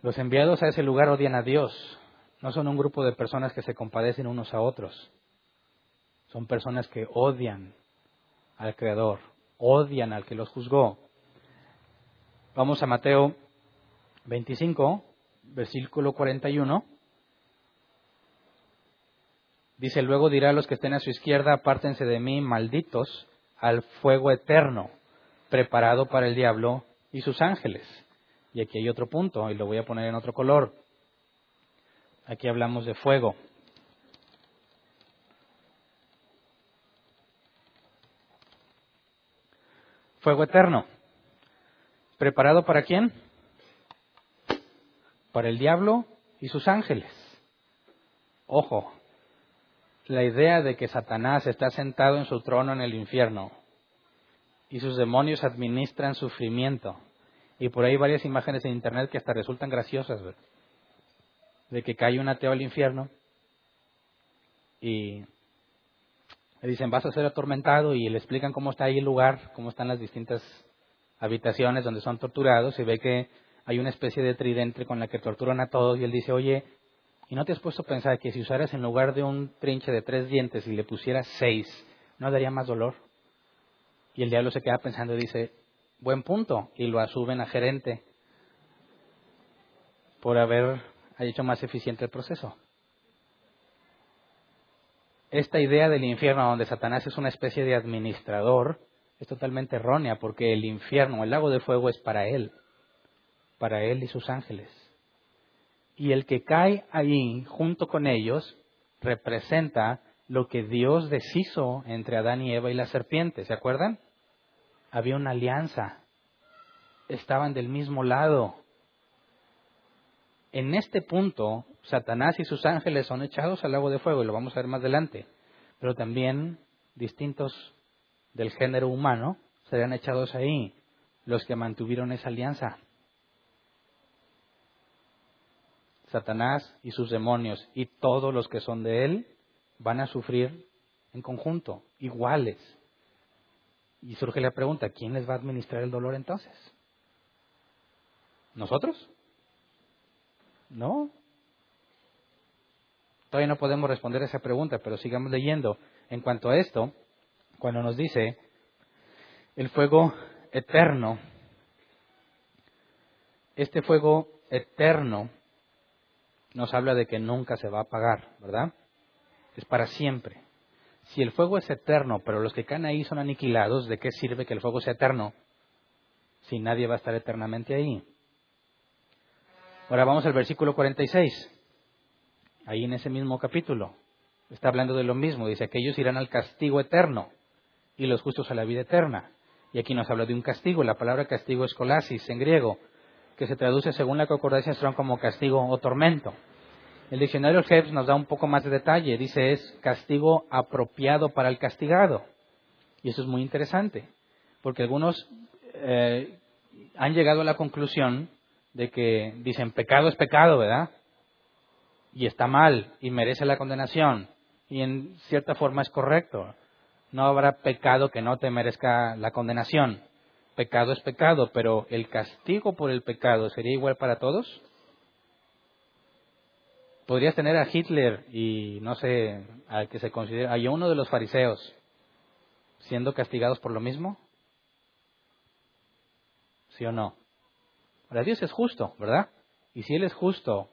Los enviados a ese lugar odian a Dios, no son un grupo de personas que se compadecen unos a otros. Son personas que odian al Creador, odian al que los juzgó. Vamos a Mateo 25, versículo 41. Dice, luego dirá a los que estén a su izquierda, apártense de mí, malditos, al fuego eterno, preparado para el diablo y sus ángeles. Y aquí hay otro punto, y lo voy a poner en otro color. Aquí hablamos de fuego. Fuego eterno. ¿Preparado para quién? Para el diablo y sus ángeles. Ojo, la idea de que Satanás está sentado en su trono en el infierno y sus demonios administran sufrimiento. Y por ahí varias imágenes en internet que hasta resultan graciosas, de que cae un ateo al infierno y le dicen vas a ser atormentado y le explican cómo está ahí el lugar, cómo están las distintas habitaciones donde son torturados y ve que hay una especie de tridente con la que torturan a todos y él dice, oye, ¿Y no te has puesto a pensar que si usaras en lugar de un trinche de tres dientes y le pusieras seis, ¿no daría más dolor? Y el diablo se queda pensando y dice, buen punto, y lo asumen a gerente por haber hecho más eficiente el proceso. Esta idea del infierno donde Satanás es una especie de administrador es totalmente errónea porque el infierno, el lago de fuego es para él, para él y sus ángeles y el que cae ahí junto con ellos representa lo que Dios deshizo entre Adán y Eva y la serpiente, ¿se acuerdan? Había una alianza, estaban del mismo lado. En este punto, Satanás y sus ángeles son echados al lago de fuego, y lo vamos a ver más adelante, pero también distintos del género humano serán echados ahí, los que mantuvieron esa alianza. Satanás y sus demonios y todos los que son de él van a sufrir en conjunto, iguales. Y surge la pregunta, ¿quién les va a administrar el dolor entonces? ¿Nosotros? No. Todavía no podemos responder esa pregunta, pero sigamos leyendo. En cuanto a esto, cuando nos dice el fuego eterno, este fuego eterno nos habla de que nunca se va a apagar, ¿verdad? Es para siempre. Si el fuego es eterno, pero los que caen ahí son aniquilados, ¿de qué sirve que el fuego sea eterno si nadie va a estar eternamente ahí? Ahora vamos al versículo 46. Ahí en ese mismo capítulo. Está hablando de lo mismo. Dice que ellos irán al castigo eterno y los justos a la vida eterna. Y aquí nos habla de un castigo. La palabra castigo es colasis en griego que se traduce según la concordancia Strong como castigo o tormento. El diccionario Hebbs nos da un poco más de detalle. Dice es castigo apropiado para el castigado. Y eso es muy interesante, porque algunos eh, han llegado a la conclusión de que dicen pecado es pecado, ¿verdad? Y está mal y merece la condenación. Y en cierta forma es correcto. No habrá pecado que no te merezca la condenación pecado es pecado, pero el castigo por el pecado sería igual para todos. Podrías tener a Hitler y no sé, al que se considera, hay uno de los fariseos siendo castigados por lo mismo. ¿Sí o no? Ahora Dios es justo, ¿verdad? Y si Él es justo,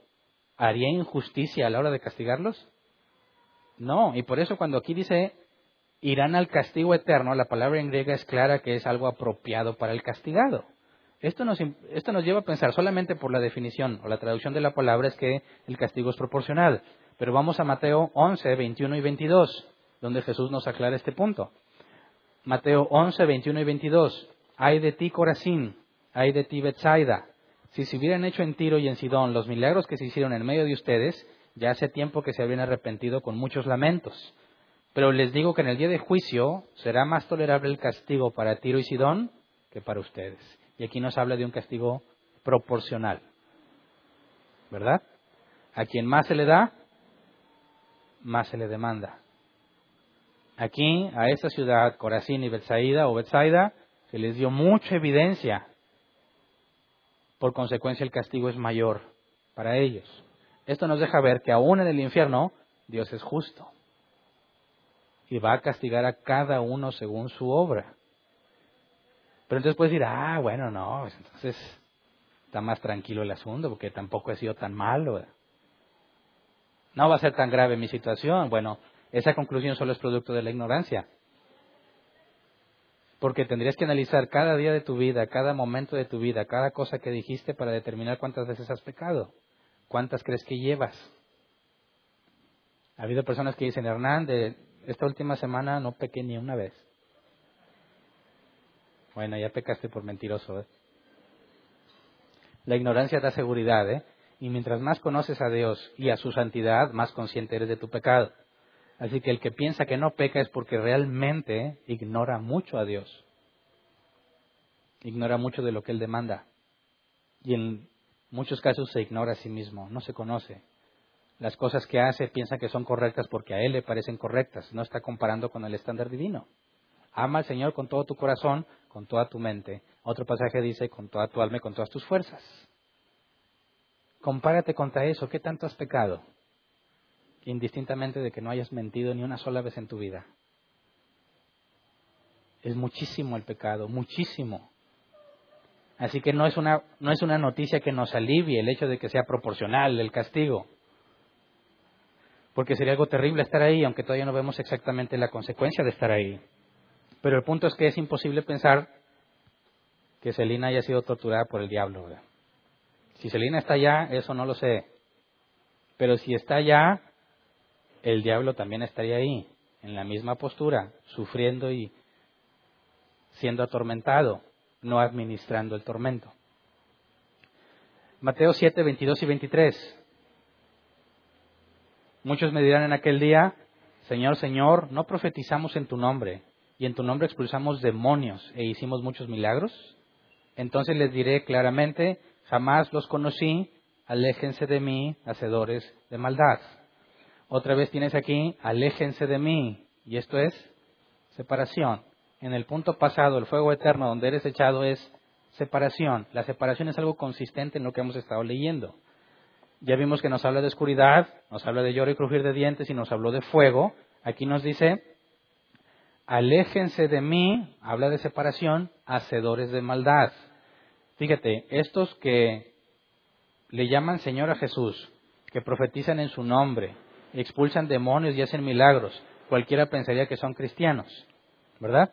¿haría injusticia a la hora de castigarlos? No, y por eso cuando aquí dice irán al castigo eterno, la palabra en griega es clara que es algo apropiado para el castigado. Esto nos, esto nos lleva a pensar solamente por la definición o la traducción de la palabra es que el castigo es proporcional. Pero vamos a Mateo 11, 21 y 22, donde Jesús nos aclara este punto. Mateo 11, 21 y 22. Hay de ti, Corazín, hay de ti, Betsaida. Si se hubieran hecho en Tiro y en Sidón los milagros que se hicieron en medio de ustedes, ya hace tiempo que se habrían arrepentido con muchos lamentos. Pero les digo que en el día de juicio será más tolerable el castigo para Tiro y Sidón que para ustedes. Y aquí nos habla de un castigo proporcional. ¿Verdad? A quien más se le da, más se le demanda. Aquí, a esta ciudad, Corazín y Betsaida o Betsaida, se les dio mucha evidencia. Por consecuencia, el castigo es mayor para ellos. Esto nos deja ver que aún en el infierno, Dios es justo y va a castigar a cada uno según su obra. Pero entonces puedes decir, ah, bueno, no, pues entonces está más tranquilo el asunto porque tampoco he sido tan malo. No va a ser tan grave mi situación. Bueno, esa conclusión solo es producto de la ignorancia. Porque tendrías que analizar cada día de tu vida, cada momento de tu vida, cada cosa que dijiste para determinar cuántas veces has pecado. ¿Cuántas crees que llevas? Ha habido personas que dicen, Hernán, de esta última semana no pequé ni una vez. Bueno, ya pecaste por mentiroso. ¿eh? La ignorancia da seguridad, ¿eh? Y mientras más conoces a Dios y a su santidad, más consciente eres de tu pecado. Así que el que piensa que no peca es porque realmente ignora mucho a Dios. Ignora mucho de lo que Él demanda. Y en muchos casos se ignora a sí mismo, no se conoce. Las cosas que hace piensa que son correctas porque a Él le parecen correctas, no está comparando con el estándar divino. Ama al Señor con todo tu corazón, con toda tu mente. Otro pasaje dice, con toda tu alma y con todas tus fuerzas. Compárate contra eso. ¿Qué tanto has pecado? Indistintamente de que no hayas mentido ni una sola vez en tu vida. Es muchísimo el pecado, muchísimo. Así que no es una, no es una noticia que nos alivie el hecho de que sea proporcional el castigo. Porque sería algo terrible estar ahí, aunque todavía no vemos exactamente la consecuencia de estar ahí. Pero el punto es que es imposible pensar que Selina haya sido torturada por el diablo. Si Selina está allá, eso no lo sé. Pero si está allá, el diablo también estaría ahí, en la misma postura, sufriendo y siendo atormentado, no administrando el tormento. Mateo 7, 22 y 23. Muchos me dirán en aquel día, Señor, Señor, ¿no profetizamos en tu nombre y en tu nombre expulsamos demonios e hicimos muchos milagros? Entonces les diré claramente, jamás los conocí, aléjense de mí, hacedores de maldad. Otra vez tienes aquí, aléjense de mí. Y esto es separación. En el punto pasado, el fuego eterno donde eres echado es separación. La separación es algo consistente en lo que hemos estado leyendo. Ya vimos que nos habla de oscuridad, nos habla de lloro y crujir de dientes y nos habló de fuego. Aquí nos dice, aléjense de mí, habla de separación, hacedores de maldad. Fíjate, estos que le llaman Señor a Jesús, que profetizan en su nombre, expulsan demonios y hacen milagros. Cualquiera pensaría que son cristianos, ¿verdad?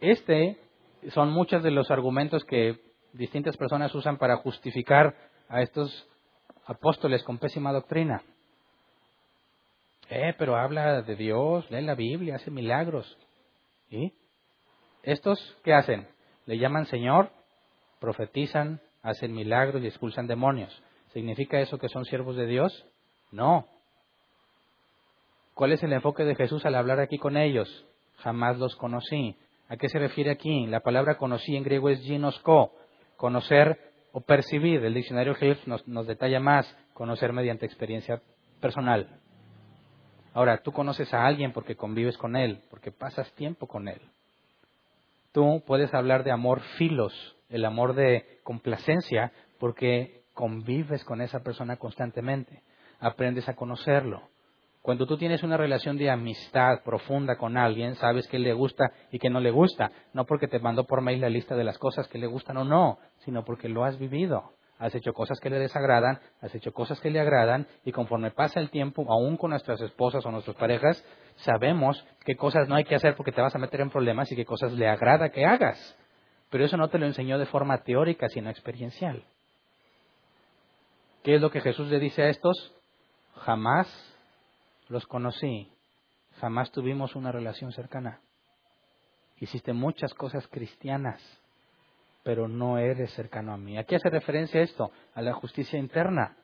Este son muchos de los argumentos que distintas personas usan para justificar a estos apóstoles con pésima doctrina. Eh, pero habla de Dios, lee la Biblia, hace milagros. ¿Y? ¿Estos qué hacen? Le llaman Señor, profetizan, hacen milagros y expulsan demonios. ¿Significa eso que son siervos de Dios? No. ¿Cuál es el enfoque de Jesús al hablar aquí con ellos? Jamás los conocí. ¿A qué se refiere aquí? La palabra conocí en griego es ginosko, conocer o percibir. El diccionario Hilf nos, nos detalla más, conocer mediante experiencia personal. Ahora, tú conoces a alguien porque convives con él, porque pasas tiempo con él. Tú puedes hablar de amor filos, el amor de complacencia, porque convives con esa persona constantemente. Aprendes a conocerlo. Cuando tú tienes una relación de amistad profunda con alguien, sabes qué le gusta y qué no le gusta, no porque te mandó por mail la lista de las cosas que le gustan o no, sino porque lo has vivido. Has hecho cosas que le desagradan, has hecho cosas que le agradan y conforme pasa el tiempo, aún con nuestras esposas o nuestras parejas, sabemos qué cosas no hay que hacer porque te vas a meter en problemas y qué cosas le agrada que hagas. Pero eso no te lo enseñó de forma teórica, sino experiencial. ¿Qué es lo que Jesús le dice a estos? Jamás los conocí, jamás tuvimos una relación cercana. Hiciste muchas cosas cristianas, pero no eres cercano a mí. ¿A qué hace referencia esto? A la justicia interna.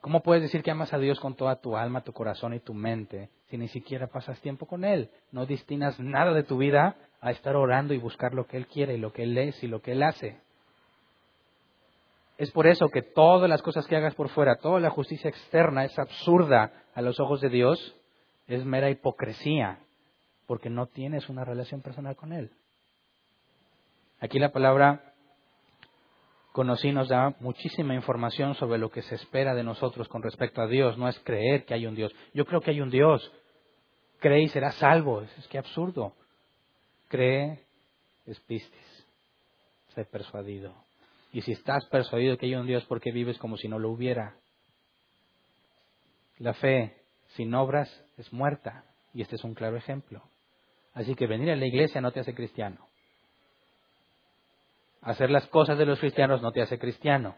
¿Cómo puedes decir que amas a Dios con toda tu alma, tu corazón y tu mente si ni siquiera pasas tiempo con Él? No destinas nada de tu vida a estar orando y buscar lo que Él quiere y lo que Él es y lo que Él hace. Es por eso que todas las cosas que hagas por fuera, toda la justicia externa es absurda a los ojos de Dios, es mera hipocresía, porque no tienes una relación personal con Él. Aquí la palabra conocí nos da muchísima información sobre lo que se espera de nosotros con respecto a Dios. No es creer que hay un Dios. Yo creo que hay un Dios. Cree y será salvo. Es que absurdo. Cree, es pistis. Sé persuadido. Y si estás persuadido que hay un Dios, ¿por qué vives como si no lo hubiera? La fe sin obras es muerta. Y este es un claro ejemplo. Así que venir a la iglesia no te hace cristiano. Hacer las cosas de los cristianos no te hace cristiano.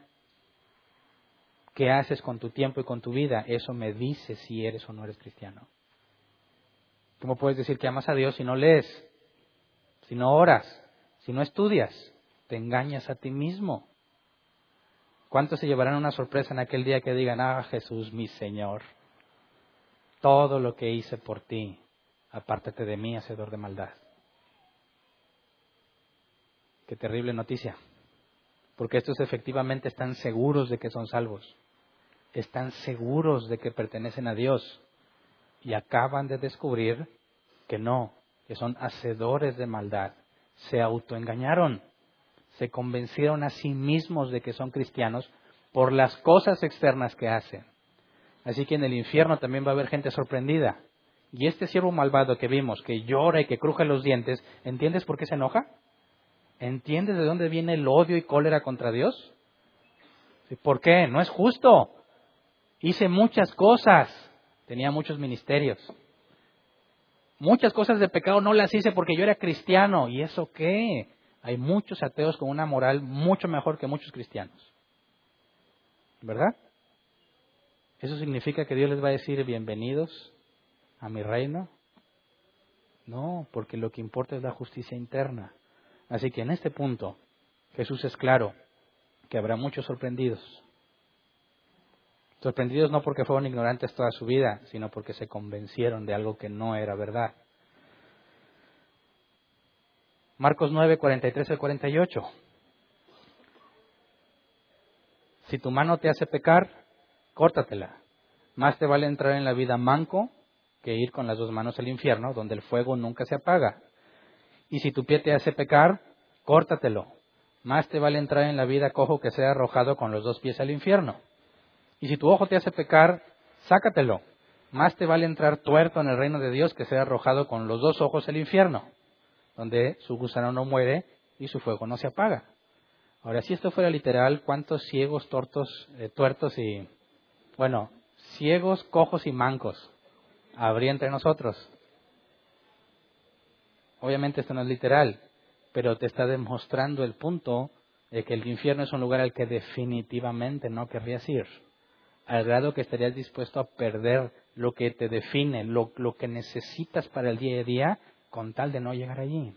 ¿Qué haces con tu tiempo y con tu vida? Eso me dice si eres o no eres cristiano. ¿Cómo puedes decir que amas a Dios si no lees, si no oras, si no estudias? Te engañas a ti mismo. ¿Cuántos se llevarán una sorpresa en aquel día que digan, ah, Jesús, mi Señor, todo lo que hice por ti, apártate de mí, hacedor de maldad? Qué terrible noticia, porque estos efectivamente están seguros de que son salvos, están seguros de que pertenecen a Dios y acaban de descubrir que no, que son hacedores de maldad, se autoengañaron, se convencieron a sí mismos de que son cristianos por las cosas externas que hacen. Así que en el infierno también va a haber gente sorprendida. Y este siervo malvado que vimos, que llora y que cruje los dientes, ¿entiendes por qué se enoja? ¿Entiendes de dónde viene el odio y cólera contra Dios? ¿Por qué? No es justo. Hice muchas cosas. Tenía muchos ministerios. Muchas cosas de pecado no las hice porque yo era cristiano. ¿Y eso qué? Hay muchos ateos con una moral mucho mejor que muchos cristianos. ¿Verdad? ¿Eso significa que Dios les va a decir bienvenidos a mi reino? No, porque lo que importa es la justicia interna. Así que en este punto Jesús es claro que habrá muchos sorprendidos. Sorprendidos no porque fueron ignorantes toda su vida, sino porque se convencieron de algo que no era verdad. Marcos 9, 43 al 48. Si tu mano te hace pecar, córtatela. Más te vale entrar en la vida manco que ir con las dos manos al infierno, donde el fuego nunca se apaga. Y si tu pie te hace pecar, córtatelo. Más te vale entrar en la vida cojo que sea arrojado con los dos pies al infierno. Y si tu ojo te hace pecar, sácatelo. Más te vale entrar tuerto en el reino de Dios que sea arrojado con los dos ojos al infierno, donde su gusano no muere y su fuego no se apaga. Ahora, si esto fuera literal, ¿cuántos ciegos, tortos, eh, tuertos y, bueno, ciegos, cojos y mancos habría entre nosotros? Obviamente esto no es literal, pero te está demostrando el punto de que el infierno es un lugar al que definitivamente no querrías ir, al grado que estarías dispuesto a perder lo que te define, lo, lo que necesitas para el día a día, con tal de no llegar allí.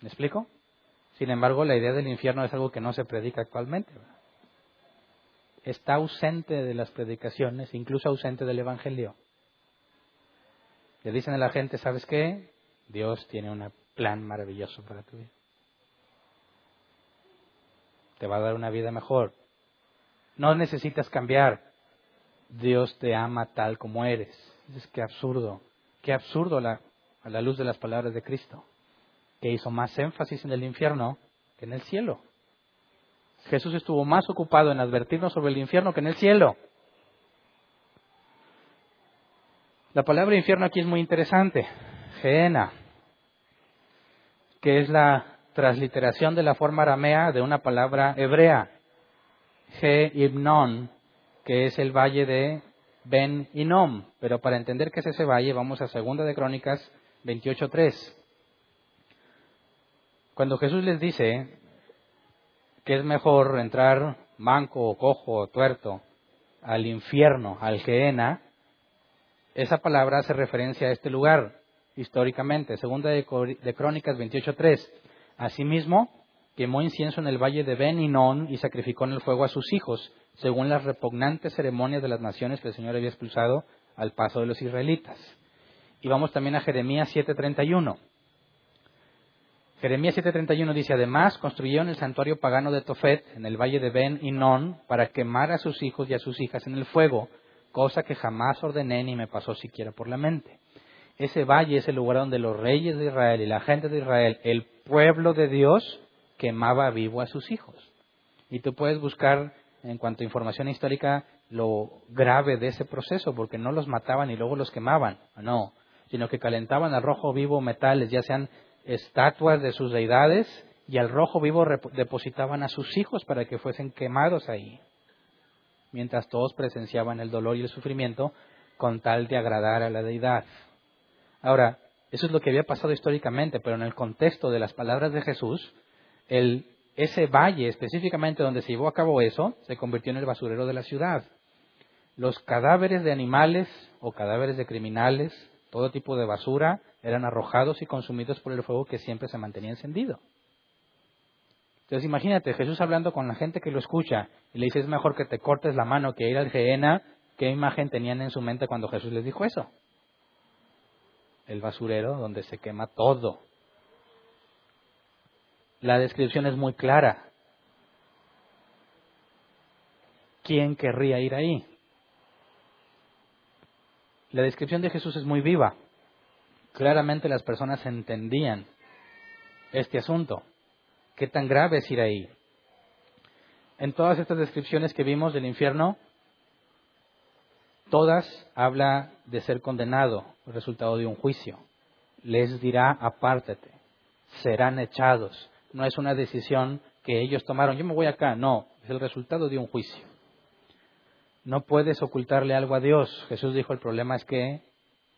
¿Me explico? Sin embargo, la idea del infierno es algo que no se predica actualmente. Está ausente de las predicaciones, incluso ausente del Evangelio. Le dicen a la gente, ¿sabes qué? Dios tiene un plan maravilloso para tu vida. Te va a dar una vida mejor. No necesitas cambiar. Dios te ama tal como eres. Es que absurdo. Qué absurdo a la luz de las palabras de Cristo, que hizo más énfasis en el infierno que en el cielo. Jesús estuvo más ocupado en advertirnos sobre el infierno que en el cielo. La palabra infierno aquí es muy interesante, Geena, que es la transliteración de la forma aramea de una palabra hebrea, Ge-Ibnon, que es el valle de Ben Inom. Pero para entender qué es ese valle, vamos a Segunda de Crónicas 28.3. Cuando Jesús les dice que es mejor entrar manco o cojo o tuerto al infierno, al Geena, esa palabra hace referencia a este lugar históricamente. Segunda de, Crónicas 28.3. Asimismo, quemó incienso en el valle de Ben y sacrificó en el fuego a sus hijos, según las repugnantes ceremonias de las naciones que el Señor había expulsado al paso de los israelitas. Y vamos también a Jeremías 7.31. Jeremías 7:31 dice, además construyeron el santuario pagano de Tofet en el valle de Ben Non para quemar a sus hijos y a sus hijas en el fuego, cosa que jamás ordené ni me pasó siquiera por la mente. Ese valle es el lugar donde los reyes de Israel y la gente de Israel, el pueblo de Dios, quemaba vivo a sus hijos. Y tú puedes buscar en cuanto a información histórica lo grave de ese proceso, porque no los mataban y luego los quemaban, no, sino que calentaban al rojo vivo metales, ya sean estatuas de sus deidades y al rojo vivo depositaban a sus hijos para que fuesen quemados ahí, mientras todos presenciaban el dolor y el sufrimiento con tal de agradar a la deidad. Ahora, eso es lo que había pasado históricamente, pero en el contexto de las palabras de Jesús, el, ese valle específicamente donde se llevó a cabo eso, se convirtió en el basurero de la ciudad. Los cadáveres de animales o cadáveres de criminales, todo tipo de basura, eran arrojados y consumidos por el fuego que siempre se mantenía encendido. Entonces imagínate, Jesús hablando con la gente que lo escucha y le dice es mejor que te cortes la mano que ir al Gehenna, ¿qué imagen tenían en su mente cuando Jesús les dijo eso? El basurero donde se quema todo. La descripción es muy clara. ¿Quién querría ir ahí? La descripción de Jesús es muy viva. Claramente las personas entendían este asunto. ¿Qué tan grave es ir ahí? En todas estas descripciones que vimos del infierno, todas habla de ser condenado, resultado de un juicio. Les dirá, apártate, serán echados. No es una decisión que ellos tomaron, yo me voy acá, no, es el resultado de un juicio. No puedes ocultarle algo a Dios. Jesús dijo, el problema es que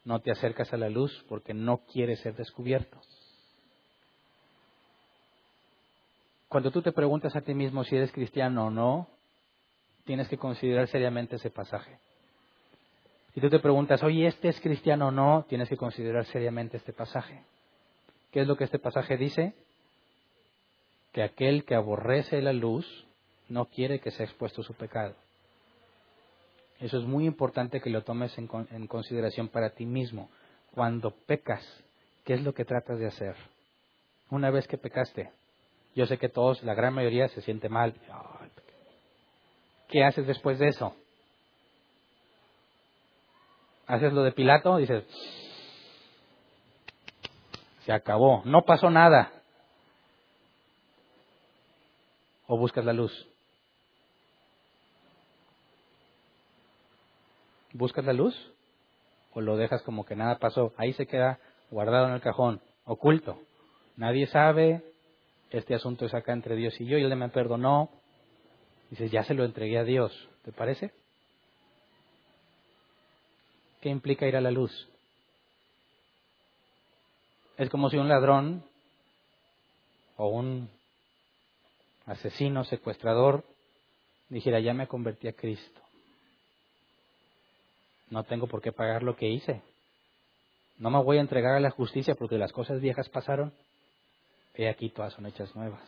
no te acercas a la luz porque no quieres ser descubierto. Cuando tú te preguntas a ti mismo si eres cristiano o no, tienes que considerar seriamente ese pasaje. Si tú te preguntas, oye, ¿este es cristiano o no? Tienes que considerar seriamente este pasaje. ¿Qué es lo que este pasaje dice? Que aquel que aborrece la luz no quiere que sea expuesto su pecado. Eso es muy importante que lo tomes en, consideración para ti mismo. Cuando pecas, ¿qué es lo que tratas de hacer? Una vez que pecaste, yo sé que todos, la gran mayoría, se siente mal. ¿Qué haces después de eso? ¿Haces lo de Pilato? Dices, se acabó, no pasó nada. ¿O buscas la luz? ¿Buscas la luz? ¿O lo dejas como que nada pasó? Ahí se queda guardado en el cajón, oculto. Nadie sabe, este asunto es acá entre Dios y yo, y él me perdonó. Dices, ya se lo entregué a Dios. ¿Te parece? ¿Qué implica ir a la luz? Es como si un ladrón o un asesino, secuestrador, dijera, ya me convertí a Cristo. No tengo por qué pagar lo que hice. No me voy a entregar a la justicia porque las cosas viejas pasaron. He aquí todas son hechas nuevas.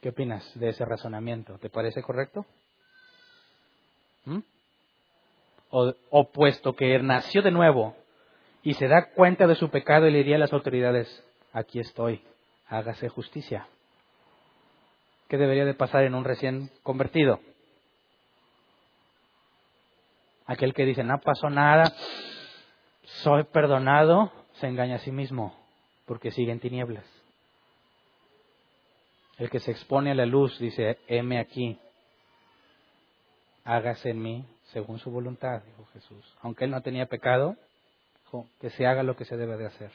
¿Qué opinas de ese razonamiento? ¿Te parece correcto? ¿Mm? O, puesto que nació de nuevo y se da cuenta de su pecado y le diría a las autoridades, aquí estoy, hágase justicia. ¿Qué debería de pasar en un recién convertido? Aquel que dice, no pasó nada, soy perdonado, se engaña a sí mismo porque sigue en tinieblas. El que se expone a la luz dice, heme aquí, hágase en mí según su voluntad, dijo Jesús. Aunque él no tenía pecado, que se haga lo que se debe de hacer.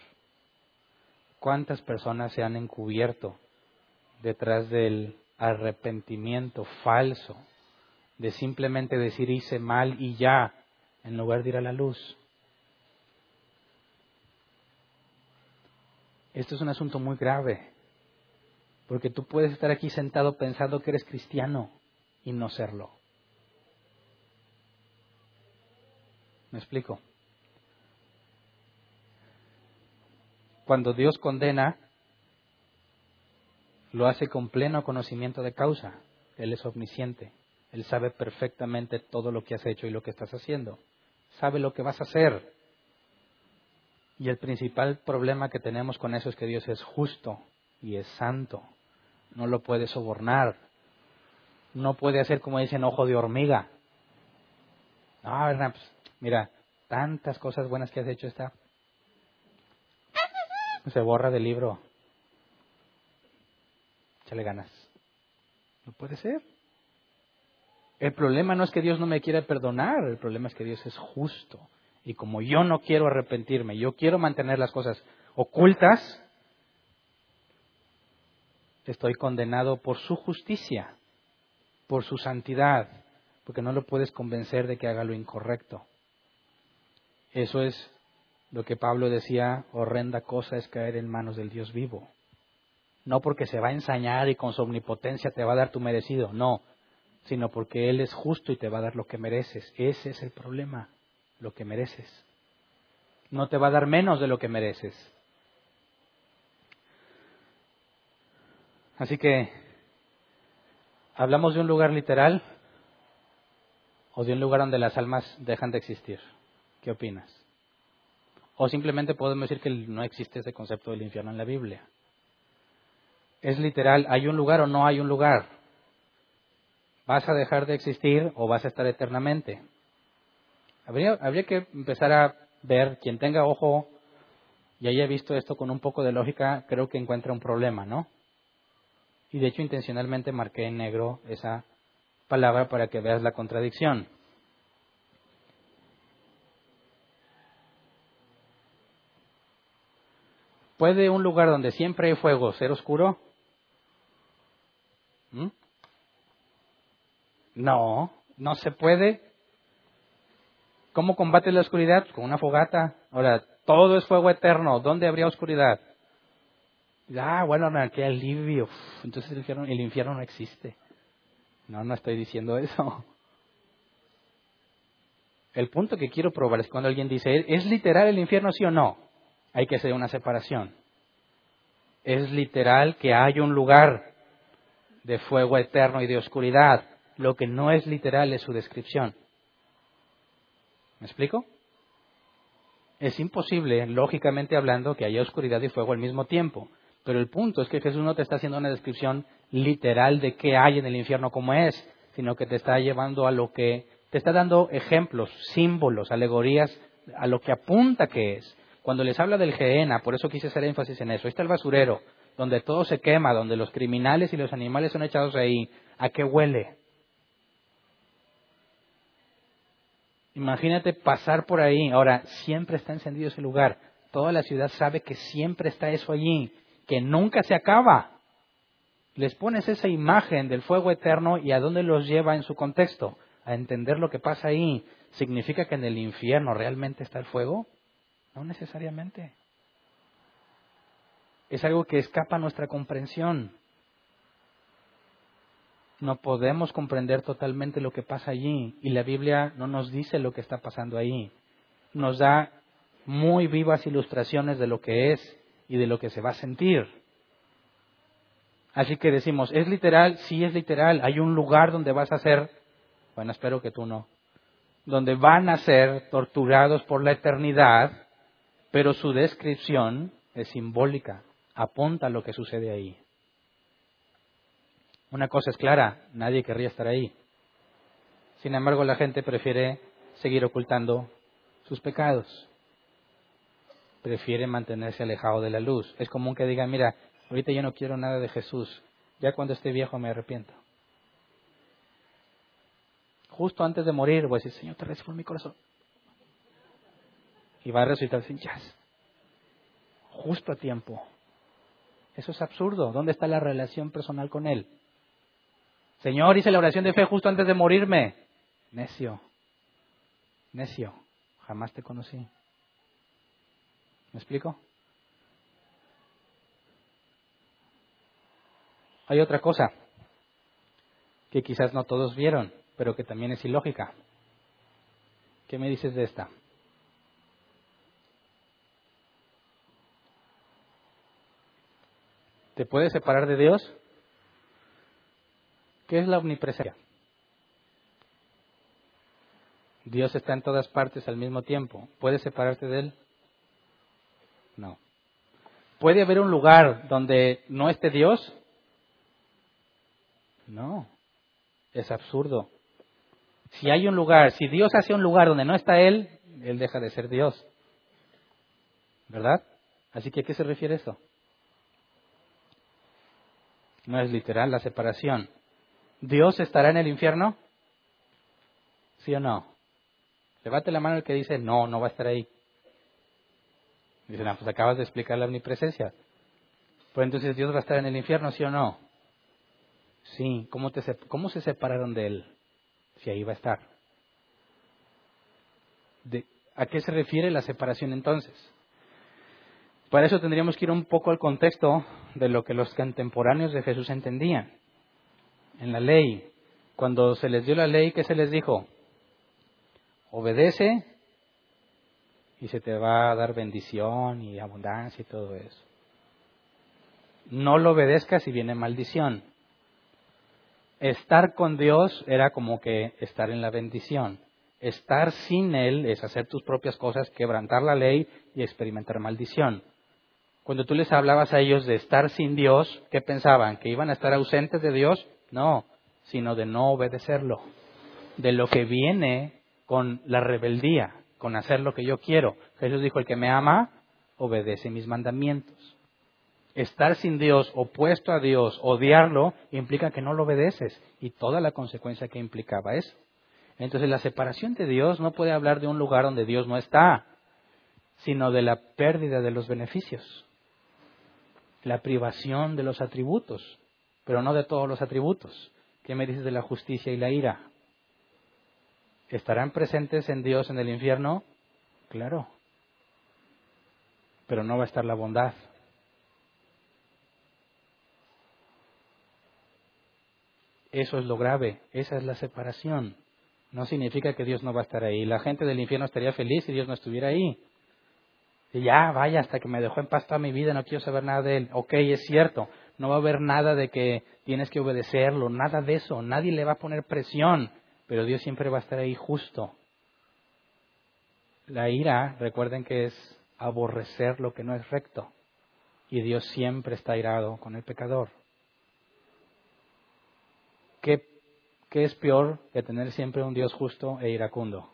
¿Cuántas personas se han encubierto detrás del arrepentimiento falso de simplemente decir hice mal y ya, en lugar de ir a la luz? Esto es un asunto muy grave, porque tú puedes estar aquí sentado pensando que eres cristiano y no serlo. ¿Me explico? Cuando Dios condena, lo hace con pleno conocimiento de causa. Él es omnisciente. Él sabe perfectamente todo lo que has hecho y lo que estás haciendo. Sabe lo que vas a hacer. Y el principal problema que tenemos con eso es que Dios es justo y es santo. No lo puede sobornar. No puede hacer como dicen ojo de hormiga. No, pues, mira, tantas cosas buenas que has hecho está. Se borra del libro. Échale ganas. No puede ser. El problema no es que Dios no me quiera perdonar, el problema es que Dios es justo y como yo no quiero arrepentirme, yo quiero mantener las cosas ocultas, estoy condenado por su justicia, por su santidad, porque no lo puedes convencer de que haga lo incorrecto. Eso es lo que Pablo decía, horrenda cosa es caer en manos del Dios vivo. No porque se va a ensañar y con su omnipotencia te va a dar tu merecido, no, sino porque Él es justo y te va a dar lo que mereces. Ese es el problema, lo que mereces. No te va a dar menos de lo que mereces. Así que, ¿hablamos de un lugar literal o de un lugar donde las almas dejan de existir? ¿Qué opinas? O simplemente podemos decir que no existe ese concepto del infierno en la Biblia. Es literal, ¿hay un lugar o no hay un lugar? ¿Vas a dejar de existir o vas a estar eternamente? Habría, que empezar a ver, quien tenga ojo y haya visto esto con un poco de lógica, creo que encuentra un problema, ¿no? Y de hecho intencionalmente marqué en negro esa palabra para que veas la contradicción. ¿Puede un lugar donde siempre hay fuego ser oscuro? ¿Mm? No, no se puede. ¿Cómo combate la oscuridad? Con una fogata. Ahora, todo es fuego eterno. ¿Dónde habría oscuridad? Ah, bueno, no, aquí alivio. Entonces el infierno, el infierno no existe. No, no estoy diciendo eso. El punto que quiero probar es cuando alguien dice, ¿es literal el infierno sí o no? Hay que hacer una separación. Es literal que hay un lugar de fuego eterno y de oscuridad. Lo que no es literal es su descripción. ¿Me explico? Es imposible, lógicamente hablando, que haya oscuridad y fuego al mismo tiempo. Pero el punto es que Jesús no te está haciendo una descripción literal de qué hay en el infierno como es, sino que te está llevando a lo que, te está dando ejemplos, símbolos, alegorías, a lo que apunta que es. Cuando les habla del Gehenna, por eso quise hacer énfasis en eso, ahí está el basurero, donde todo se quema, donde los criminales y los animales son echados ahí. ¿A qué huele? Imagínate pasar por ahí. Ahora, siempre está encendido ese lugar. Toda la ciudad sabe que siempre está eso allí que nunca se acaba. Les pones esa imagen del fuego eterno y a dónde los lleva en su contexto. A entender lo que pasa ahí. ¿Significa que en el infierno realmente está el fuego? No necesariamente. Es algo que escapa a nuestra comprensión. No podemos comprender totalmente lo que pasa allí y la Biblia no nos dice lo que está pasando ahí. Nos da muy vivas ilustraciones de lo que es y de lo que se va a sentir. Así que decimos, ¿es literal? Sí, es literal. Hay un lugar donde vas a ser, bueno, espero que tú no, donde van a ser torturados por la eternidad, pero su descripción es simbólica, apunta a lo que sucede ahí. Una cosa es clara, nadie querría estar ahí. Sin embargo, la gente prefiere seguir ocultando sus pecados prefiere mantenerse alejado de la luz. Es común que digan, mira, ahorita yo no quiero nada de Jesús, ya cuando esté viejo me arrepiento. Justo antes de morir voy a decir, Señor, te recibo en mi corazón. Y va a resucitar sin jazz. Justo a tiempo. Eso es absurdo. ¿Dónde está la relación personal con Él? Señor, hice la oración de fe justo antes de morirme. Necio. Necio. Jamás te conocí. ¿Me explico? Hay otra cosa que quizás no todos vieron, pero que también es ilógica. ¿Qué me dices de esta? ¿Te puedes separar de Dios? ¿Qué es la omnipresencia? Dios está en todas partes al mismo tiempo. ¿Puedes separarte de Él? No. ¿Puede haber un lugar donde no esté Dios? No. Es absurdo. Si hay un lugar, si Dios hace un lugar donde no está Él, Él deja de ser Dios. ¿Verdad? Así que ¿a qué se refiere eso? No es literal la separación. ¿Dios estará en el infierno? ¿Sí o no? Levante la mano el que dice, no, no va a estar ahí. Dicen, ah, pues acabas de explicar la omnipresencia. Pues entonces Dios va a estar en el infierno, ¿sí o no? Sí. ¿Cómo, te, cómo se separaron de Él? Si ahí va a estar. De, ¿A qué se refiere la separación entonces? Para eso tendríamos que ir un poco al contexto de lo que los contemporáneos de Jesús entendían. En la ley, cuando se les dio la ley, ¿qué se les dijo? Obedece y se te va a dar bendición y abundancia y todo eso. No lo obedezcas y viene maldición. Estar con Dios era como que estar en la bendición. Estar sin Él es hacer tus propias cosas, quebrantar la ley y experimentar maldición. Cuando tú les hablabas a ellos de estar sin Dios, ¿qué pensaban? ¿Que iban a estar ausentes de Dios? No, sino de no obedecerlo. De lo que viene con la rebeldía, con hacer lo que yo quiero. Jesús dijo, el que me ama, obedece mis mandamientos. Estar sin Dios, opuesto a Dios, odiarlo, implica que no lo obedeces y toda la consecuencia que implicaba eso. Entonces la separación de Dios no puede hablar de un lugar donde Dios no está, sino de la pérdida de los beneficios, la privación de los atributos, pero no de todos los atributos. ¿Qué me dices de la justicia y la ira? ¿Estarán presentes en Dios en el infierno? Claro. Pero no va a estar la bondad. Eso es lo grave, esa es la separación no significa que Dios no va a estar ahí. La gente del infierno estaría feliz si Dios no estuviera ahí. Ya, vaya, hasta que me dejó en paz toda mi vida, no quiero saber nada de Él. Ok, es cierto, no va a haber nada de que tienes que obedecerlo, nada de eso, nadie le va a poner presión, pero Dios siempre va a estar ahí justo. La ira, recuerden que es aborrecer lo que no es recto, y Dios siempre está irado con el pecador. ¿Qué ¿Qué es peor que tener siempre un Dios justo e iracundo?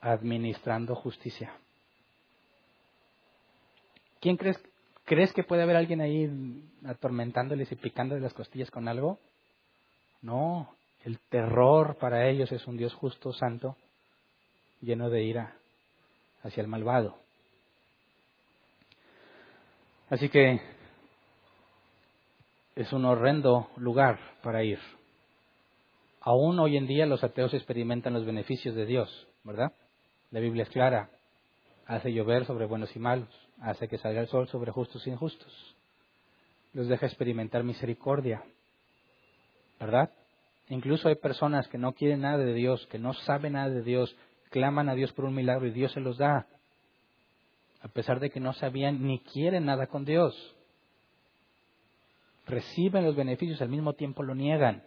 Administrando justicia. ¿Quién crees, crees que puede haber alguien ahí atormentándoles y picando de las costillas con algo? No, el terror para ellos es un Dios justo, santo, lleno de ira hacia el malvado. Así que es un horrendo lugar para ir. Aún hoy en día los ateos experimentan los beneficios de Dios, ¿verdad? La Biblia es clara. Hace llover sobre buenos y malos, hace que salga el sol sobre justos e injustos. Los deja experimentar misericordia, ¿verdad? Incluso hay personas que no quieren nada de Dios, que no saben nada de Dios, claman a Dios por un milagro y Dios se los da, a pesar de que no sabían ni quieren nada con Dios. Reciben los beneficios, al mismo tiempo lo niegan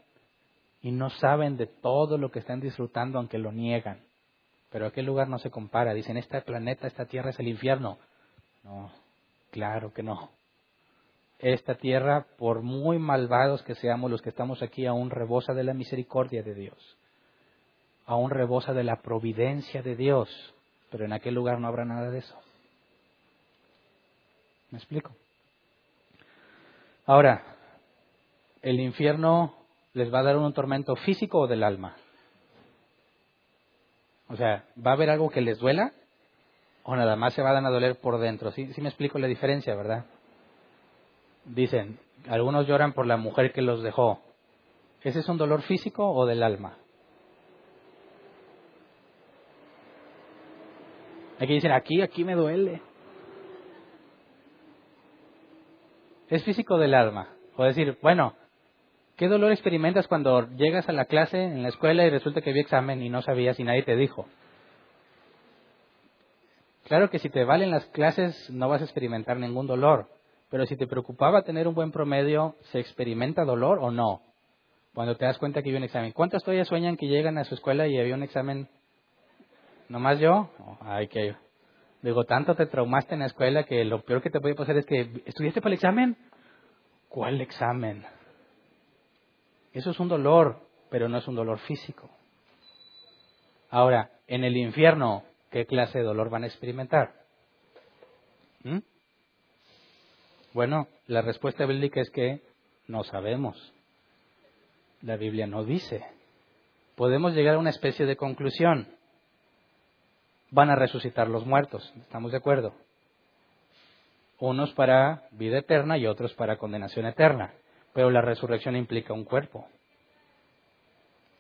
y no saben de todo lo que están disfrutando aunque lo niegan. Pero aquel lugar no se compara. Dicen, este planeta, esta tierra es el infierno. No, claro que no. Esta tierra, por muy malvados que seamos los que estamos aquí, aún rebosa de la misericordia de Dios. Aún rebosa de la providencia de Dios. Pero en aquel lugar no habrá nada de eso. ¿Me explico? Ahora, el infierno les va a dar un tormento físico o del alma. O sea, ¿va a haber algo que les duela? ¿O nada más se van a doler por dentro? ¿Sí, sí me explico la diferencia, verdad? Dicen, algunos lloran por la mujer que los dejó. ¿Ese es un dolor físico o del alma? Aquí dicen, aquí, aquí me duele. Es físico del alma. O decir, bueno, ¿Qué dolor experimentas cuando llegas a la clase en la escuela y resulta que había examen y no sabías y nadie te dijo? Claro que si te valen las clases no vas a experimentar ningún dolor, pero si te preocupaba tener un buen promedio, ¿se experimenta dolor o no? Cuando te das cuenta que había un examen. ¿Cuántas todavía sueñan que llegan a su escuela y había un examen? ¿Nomás yo? ay, que... Digo, tanto te traumaste en la escuela que lo peor que te puede pasar es que, ¿estudiaste para el examen? ¿Cuál examen? Eso es un dolor, pero no es un dolor físico. Ahora, en el infierno, ¿qué clase de dolor van a experimentar? ¿Mm? Bueno, la respuesta bíblica es que no sabemos. La Biblia no dice. Podemos llegar a una especie de conclusión. Van a resucitar los muertos, ¿estamos de acuerdo? unos para vida eterna y otros para condenación eterna. Pero la resurrección implica un cuerpo.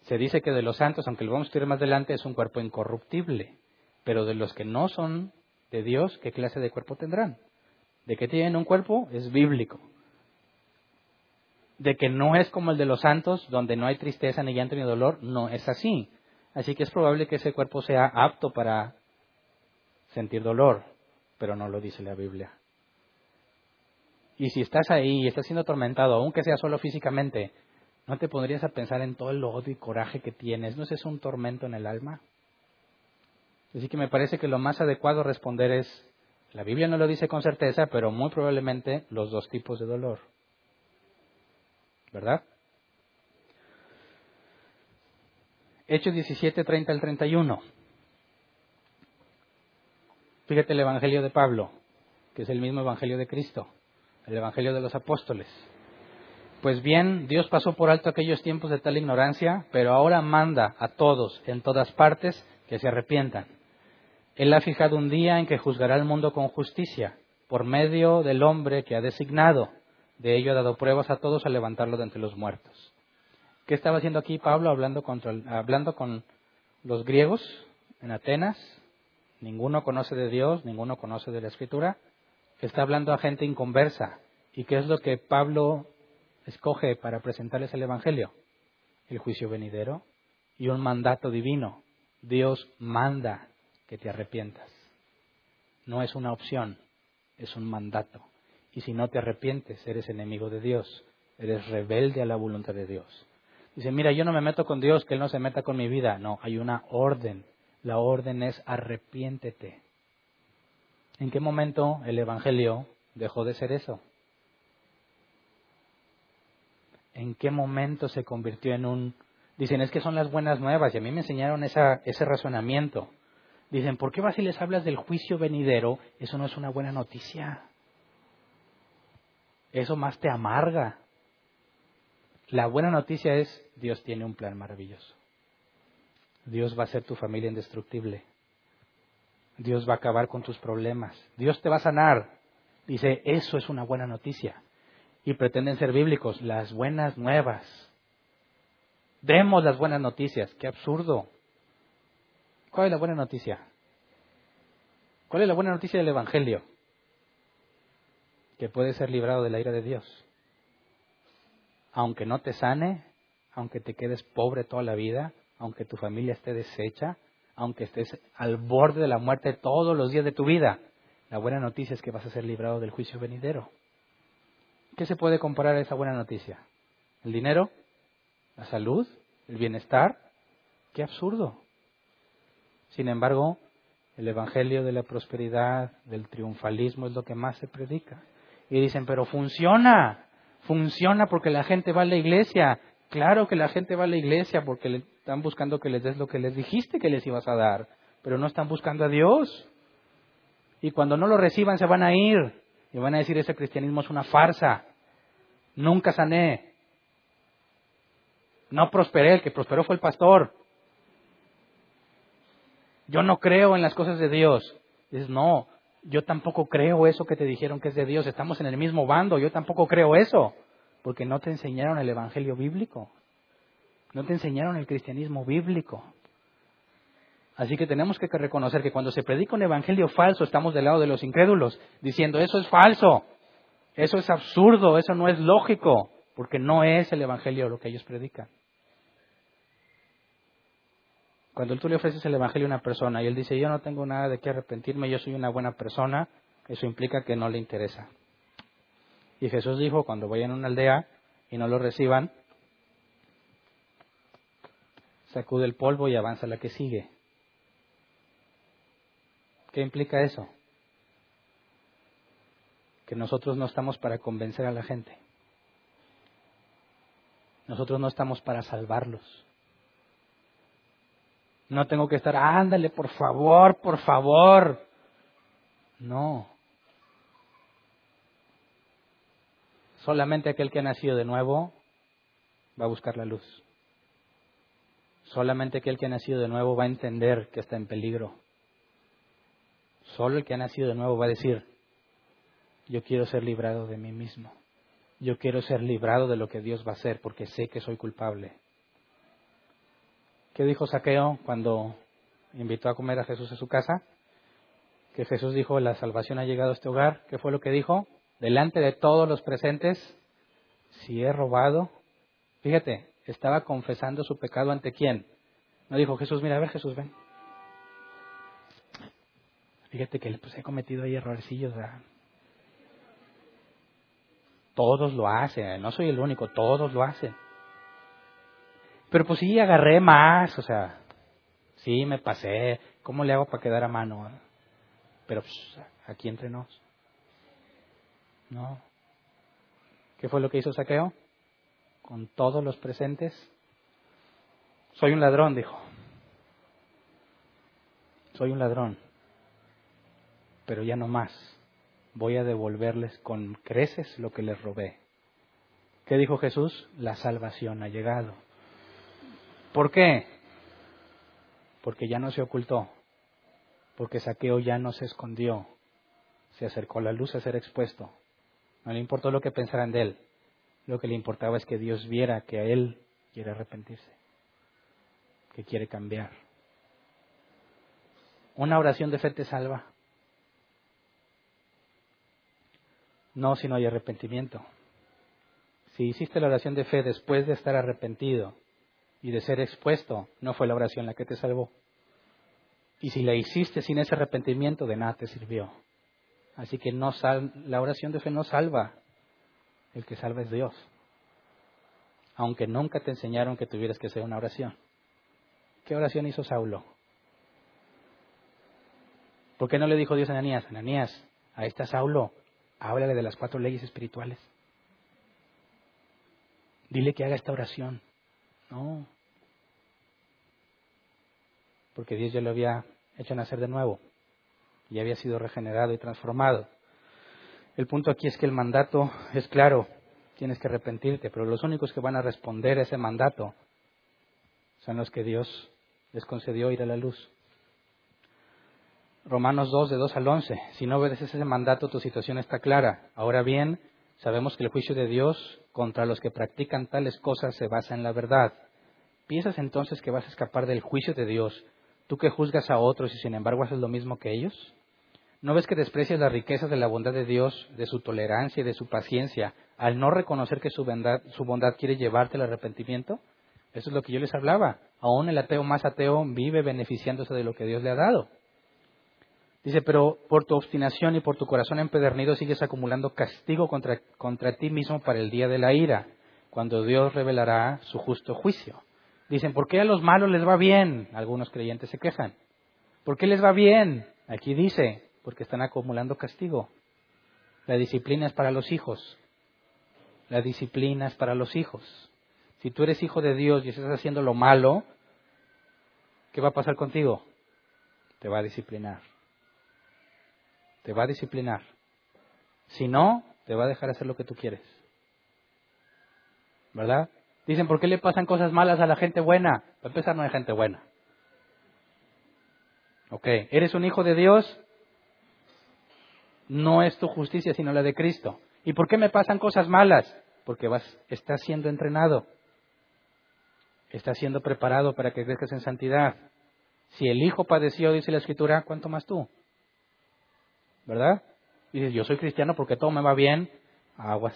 Se dice que de los santos, aunque lo vamos a estudiar más adelante, es un cuerpo incorruptible. Pero de los que no son de Dios, ¿qué clase de cuerpo tendrán? De que tienen un cuerpo es bíblico. De que no es como el de los santos, donde no hay tristeza, ni llanto, ni dolor, no es así. Así que es probable que ese cuerpo sea apto para sentir dolor, pero no lo dice la Biblia. Y si estás ahí y estás siendo atormentado, aunque sea solo físicamente, ¿no te pondrías a pensar en todo el odio y coraje que tienes? ¿No es eso un tormento en el alma? Así que me parece que lo más adecuado responder es, la Biblia no lo dice con certeza, pero muy probablemente los dos tipos de dolor. ¿Verdad? Hechos 17, 30 al 31. Fíjate el Evangelio de Pablo, que es el mismo Evangelio de Cristo, el Evangelio de los Apóstoles. Pues bien, Dios pasó por alto aquellos tiempos de tal ignorancia, pero ahora manda a todos, en todas partes, que se arrepientan. Él ha fijado un día en que juzgará al mundo con justicia, por medio del hombre que ha designado. De ello ha dado pruebas a todos al levantarlo de entre los muertos. ¿Qué estaba haciendo aquí Pablo hablando, hablando con los griegos en Atenas? Ninguno conoce de Dios, ninguno conoce de la Escritura. Está hablando a gente inconversa. ¿Y qué es lo que Pablo escoge para presentarles el Evangelio? El juicio venidero y un mandato divino. Dios manda que te arrepientas. No es una opción, es un mandato. Y si no te arrepientes, eres enemigo de Dios, eres rebelde a la voluntad de Dios. Dice, mira, yo no me meto con Dios, que Él no se meta con mi vida. No, hay una orden. La orden es arrepiéntete. ¿En qué momento el Evangelio dejó de ser eso? ¿En qué momento se convirtió en un... Dicen, es que son las buenas nuevas y a mí me enseñaron esa, ese razonamiento. Dicen, ¿por qué vas les hablas del juicio venidero? Eso no es una buena noticia. Eso más te amarga. La buena noticia es, Dios tiene un plan maravilloso. Dios va a ser tu familia indestructible. Dios va a acabar con tus problemas. Dios te va a sanar. Dice, eso es una buena noticia. Y pretenden ser bíblicos, las buenas nuevas. Demos las buenas noticias. Qué absurdo. ¿Cuál es la buena noticia? ¿Cuál es la buena noticia del Evangelio? Que puedes ser librado de la ira de Dios aunque no te sane, aunque te quedes pobre toda la vida, aunque tu familia esté deshecha, aunque estés al borde de la muerte todos los días de tu vida, la buena noticia es que vas a ser librado del juicio venidero. ¿Qué se puede comparar a esa buena noticia? ¿El dinero? ¿La salud? ¿El bienestar? ¡Qué absurdo! Sin embargo, el Evangelio de la prosperidad, del triunfalismo es lo que más se predica. Y dicen, pero funciona. Funciona porque la gente va a la iglesia. Claro que la gente va a la iglesia porque le están buscando que les des lo que les dijiste que les ibas a dar, pero no están buscando a Dios. Y cuando no lo reciban se van a ir y van a decir ese cristianismo es una farsa. Nunca sané. No prosperé, el que prosperó fue el pastor. Yo no creo en las cosas de Dios. Dices, no, yo tampoco creo eso que te dijeron que es de Dios, estamos en el mismo bando, yo tampoco creo eso, porque no te enseñaron el Evangelio bíblico, no te enseñaron el cristianismo bíblico. Así que tenemos que reconocer que cuando se predica un Evangelio falso, estamos del lado de los incrédulos, diciendo eso es falso, eso es absurdo, eso no es lógico, porque no es el Evangelio lo que ellos predican. Cuando tú le ofreces el Evangelio a una persona y él dice, yo no tengo nada de qué arrepentirme, yo soy una buena persona, eso implica que no le interesa. Y Jesús dijo, cuando vayan a una aldea y no lo reciban, sacude el polvo y avanza la que sigue. ¿Qué implica eso? Que nosotros no estamos para convencer a la gente. Nosotros no estamos para salvarlos. No tengo que estar, ándale, por favor, por favor. No. Solamente aquel que ha nacido de nuevo va a buscar la luz. Solamente aquel que ha nacido de nuevo va a entender que está en peligro. Solo el que ha nacido de nuevo va a decir, yo quiero ser librado de mí mismo. Yo quiero ser librado de lo que Dios va a hacer porque sé que soy culpable. ¿Qué dijo Saqueo cuando invitó a comer a Jesús a su casa? Que Jesús dijo, la salvación ha llegado a este hogar. ¿Qué fue lo que dijo? Delante de todos los presentes, si he robado, fíjate, estaba confesando su pecado ante quién. No dijo Jesús, mira, a ver Jesús, ven. Fíjate que pues, he cometido ahí errorcillos. Todos lo hacen, no soy el único, todos lo hacen. Pero pues sí, agarré más, o sea, sí, me pasé. ¿Cómo le hago para quedar a mano? Pero pues, aquí entre nos. No. ¿Qué fue lo que hizo Saqueo? Con todos los presentes. Soy un ladrón, dijo. Soy un ladrón. Pero ya no más. Voy a devolverles con creces lo que les robé. ¿Qué dijo Jesús? La salvación ha llegado. ¿Por qué? Porque ya no se ocultó, porque Saqueo ya no se escondió, se acercó a la luz a ser expuesto. No le importó lo que pensaran de él, lo que le importaba es que Dios viera que a él quiere arrepentirse, que quiere cambiar. Una oración de fe te salva. No si no hay arrepentimiento. Si hiciste la oración de fe después de estar arrepentido, y de ser expuesto, no fue la oración la que te salvó. Y si la hiciste sin ese arrepentimiento, de nada te sirvió. Así que no la oración de fe no salva. El que salva es Dios. Aunque nunca te enseñaron que tuvieras que hacer una oración. ¿Qué oración hizo Saulo? ¿Por qué no le dijo Dios a Ananías? Ananías, a esta Saulo, háblale de las cuatro leyes espirituales. Dile que haga esta oración. No porque Dios ya lo había hecho nacer de nuevo y había sido regenerado y transformado. El punto aquí es que el mandato es claro, tienes que arrepentirte, pero los únicos que van a responder a ese mandato son los que Dios les concedió ir a la luz. Romanos 2, de 2 al 11. Si no obedeces ese mandato, tu situación está clara. Ahora bien, sabemos que el juicio de Dios contra los que practican tales cosas se basa en la verdad. ¿Piensas entonces que vas a escapar del juicio de Dios ¿Tú que juzgas a otros y sin embargo haces lo mismo que ellos? ¿No ves que desprecias las riquezas de la bondad de Dios, de su tolerancia y de su paciencia, al no reconocer que su bondad, quiere llevarte al arrepentimiento? Eso es lo que yo les hablaba. Aún el ateo más ateo vive beneficiándose de lo que Dios le ha dado. Dice, pero por tu obstinación y por tu corazón empedernido sigues acumulando castigo contra ti mismo para el día de la ira, cuando Dios revelará su justo juicio. Dicen, ¿por qué a los malos les va bien? Algunos creyentes se quejan. ¿Por qué les va bien? Aquí dice, porque están acumulando castigo. La disciplina es para los hijos. La disciplina es para los hijos. Si tú eres hijo de Dios y estás haciendo lo malo, ¿qué va a pasar contigo? Te va a disciplinar. Te va a disciplinar. Si no, te va a dejar hacer lo que tú quieres. ¿Verdad? Dicen, ¿por qué le pasan cosas malas a la gente buena? Para empezar, no hay gente buena. Ok, ¿eres un hijo de Dios? No es tu justicia, sino la de Cristo. ¿Y por qué me pasan cosas malas? Porque vas, estás siendo entrenado. Estás siendo preparado para que crezcas en santidad. Si el Hijo padeció, dice la Escritura, ¿cuánto más tú? ¿Verdad? Dices, yo soy cristiano porque todo me va bien. Aguas.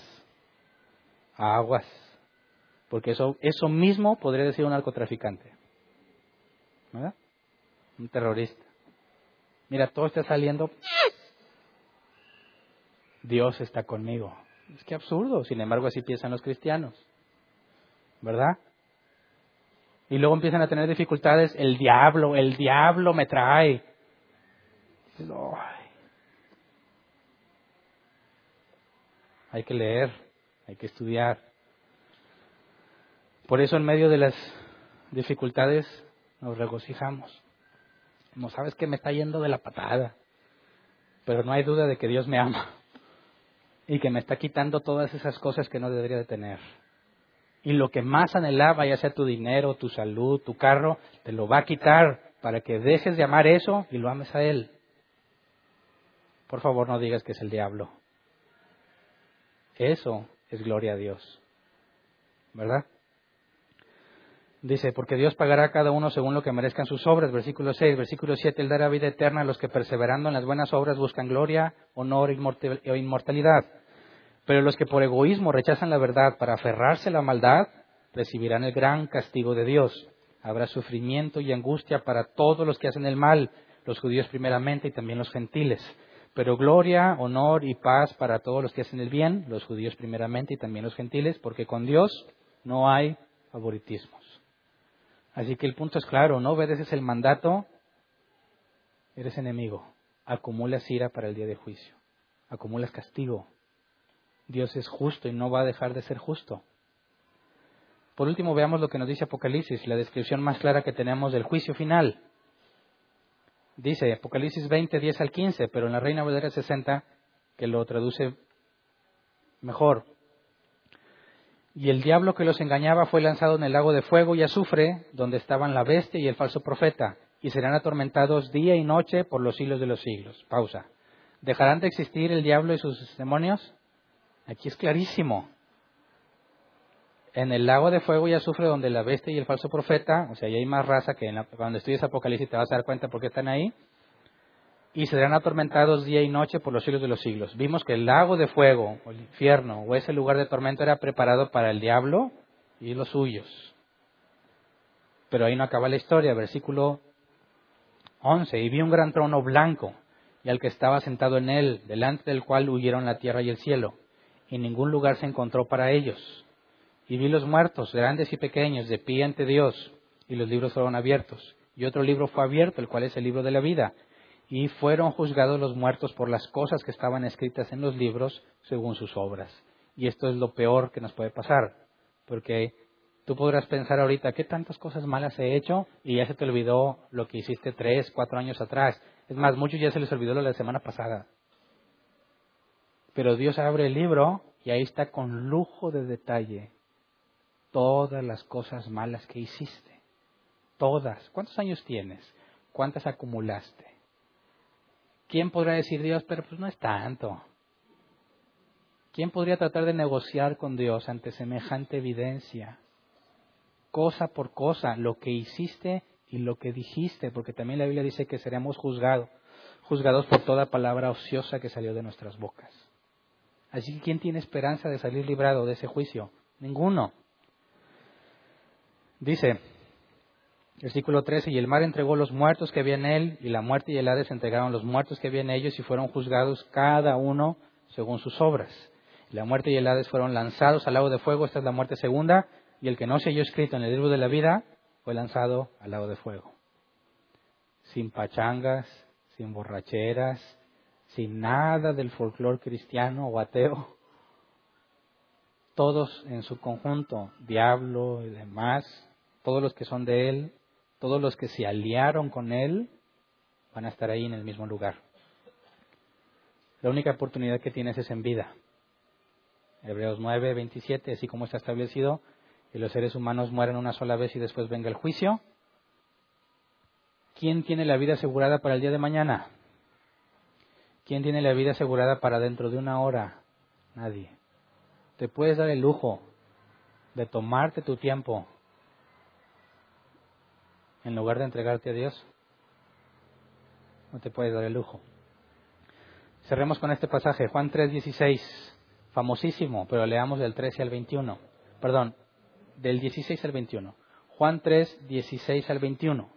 Aguas. Porque eso, eso mismo podría decir un narcotraficante. ¿Verdad? Un terrorista. Mira, todo está saliendo. Dios está conmigo. Es que absurdo. Sin embargo, así piensan los cristianos. ¿Verdad? Y luego empiezan a tener dificultades. El diablo, el diablo me trae. Hay que leer, hay que estudiar. Por eso en medio de las dificultades nos regocijamos. No sabes que me está yendo de la patada, pero no hay duda de que Dios me ama y que me está quitando todas esas cosas que no debería de tener. Y lo que más anhelaba, ya sea tu dinero, tu salud, tu carro, te lo va a quitar para que dejes de amar eso y lo ames a Él. Por favor, no digas que es el diablo. Eso es gloria a Dios. ¿Verdad? Dice, porque Dios pagará a cada uno según lo que merezcan sus obras. Versículo 6, versículo 7, Él dará vida eterna a los que perseverando en las buenas obras buscan gloria, honor o inmortalidad. Pero los que por egoísmo rechazan la verdad para aferrarse a la maldad, recibirán el gran castigo de Dios. Habrá sufrimiento y angustia para todos los que hacen el mal, los judíos primeramente y también los gentiles. Pero gloria, honor y paz para todos los que hacen el bien, los judíos primeramente y también los gentiles, porque con Dios no hay favoritismos. Así que el punto es claro, no obedeces el mandato, eres enemigo. Acumulas ira para el día de juicio. Acumulas castigo. Dios es justo y no va a dejar de ser justo. Por último, veamos lo que nos dice Apocalipsis, la descripción más clara que tenemos del juicio final. Dice Apocalipsis 20, 10 al 15, pero en la Reina Valera 60, que lo traduce mejor. Y el diablo que los engañaba fue lanzado en el lago de fuego y azufre, donde estaban la bestia y el falso profeta, y serán atormentados día y noche por los siglos de los siglos. Pausa. ¿Dejarán de existir el diablo y sus demonios? Aquí es clarísimo. En el lago de fuego y azufre, donde la bestia y el falso profeta, o sea, ahí hay más raza que cuando estudias Apocalipsis te vas a dar cuenta por qué están ahí, y serán atormentados día y noche por los siglos de los siglos. Vimos que el lago de fuego, o el infierno, o ese lugar de tormento era preparado para el diablo y los suyos. Pero ahí no acaba la historia, versículo 11. Y vi un gran trono blanco, y al que estaba sentado en él, delante del cual huyeron la tierra y el cielo, y ningún lugar se encontró para ellos. Y vi los muertos, grandes y pequeños, de pie ante Dios, y los libros fueron abiertos. Y otro libro fue abierto, el cual es el libro de la vida y fueron juzgados los muertos por las cosas que estaban escritas en los libros según sus obras. Y esto es lo peor que nos puede pasar, porque tú podrás pensar ahorita, ¿qué tantas cosas malas he hecho? Y ya se te olvidó lo que hiciste tres, cuatro años atrás. Es más, muchos ya se les olvidó lo de la semana pasada. Pero Dios abre el libro y ahí está con lujo de detalle todas las cosas malas que hiciste. Todas. ¿Cuántos años tienes? ¿Cuántas acumulaste? ¿Quién podrá decir Dios, pero pues no es tanto? ¿Quién podría tratar de negociar con Dios ante semejante evidencia? Cosa por cosa, lo que hiciste y lo que dijiste, porque también la Biblia dice que seremos juzgados, juzgados por toda palabra ociosa que salió de nuestras bocas. Así que ¿quién tiene esperanza de salir librado de ese juicio? Ninguno. Dice, Versículo 13, y el mar entregó los muertos que había en él, y la muerte y el Hades entregaron los muertos que había en ellos, y fueron juzgados cada uno según sus obras. la muerte y el Hades fueron lanzados al lago de fuego, esta es la muerte segunda, y el que no se halló escrito en el libro de la vida fue lanzado al lago de fuego. Sin pachangas, sin borracheras, sin nada del folclore cristiano o ateo. Todos en su conjunto, diablo y demás, todos los que son de él, todos los que se aliaron con Él van a estar ahí en el mismo lugar. La única oportunidad que tienes es en vida. Hebreos 9, 27, así como está establecido, que los seres humanos mueren una sola vez y después venga el juicio. ¿Quién tiene la vida asegurada para el día de mañana? ¿Quién tiene la vida asegurada para dentro de una hora? Nadie. Te puedes dar el lujo de tomarte tu tiempo en lugar de entregarte a Dios? No te puedes dar el lujo. Cerremos con este pasaje, Juan 3:16, famosísimo, pero leamos del 13 al 21. Perdón, del 16 al 21. Juan 3, 16 al 21.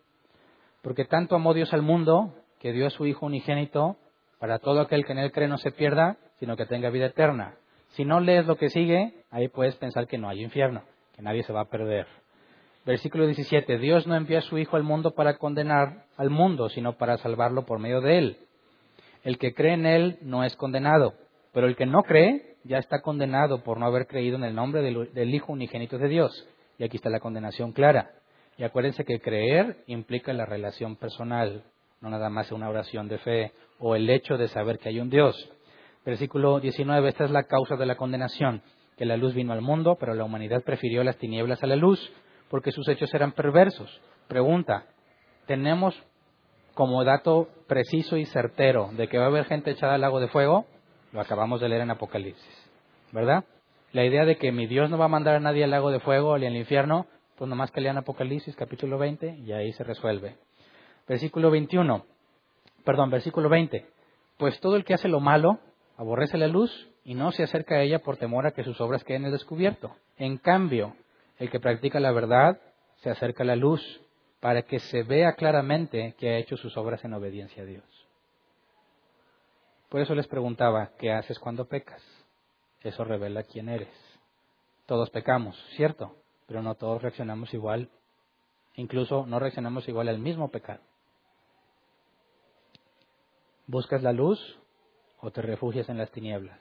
Porque tanto amó Dios al mundo que dio a su Hijo unigénito para todo aquel que en él cree no se pierda, sino que tenga vida eterna. Si no lees lo que sigue, ahí puedes pensar que no hay infierno, que nadie se va a perder. Versículo 17. Dios no envió a su Hijo al mundo para condenar al mundo, sino para salvarlo por medio de él. El que cree en él no es condenado, pero el que no cree ya está condenado por no haber creído en el nombre del, Hijo unigénito de Dios. Y aquí está la condenación clara. Y acuérdense que creer implica la relación personal, no nada más una oración de fe o el hecho de saber que hay un Dios. Versículo 19. Esta es la causa de la condenación, que la luz vino al mundo, pero la humanidad prefirió las tinieblas a la luz porque sus hechos eran perversos. Pregunta, ¿tenemos como dato preciso y certero de que va a haber gente echada al lago de fuego? Lo acabamos de leer en Apocalipsis. ¿verdad? La idea de que mi Dios no va a mandar a nadie al lago de fuego ni al infierno, pues nomás que lean Apocalipsis capítulo 20 y ahí se resuelve. Versículo 21, perdón, versículo 20. Pues todo el que hace lo malo aborrece la luz y no se acerca a ella por temor a que sus obras queden al descubierto. En cambio, el que practica la verdad se acerca a la luz para que se vea claramente que ha hecho sus obras en obediencia a Dios. Por eso les preguntaba, ¿qué haces cuando pecas? Eso revela quién eres. Todos pecamos, ¿cierto? Pero no todos reaccionamos igual. Incluso no reaccionamos igual al mismo pecado. ¿Buscas la luz o te refugias en las tinieblas?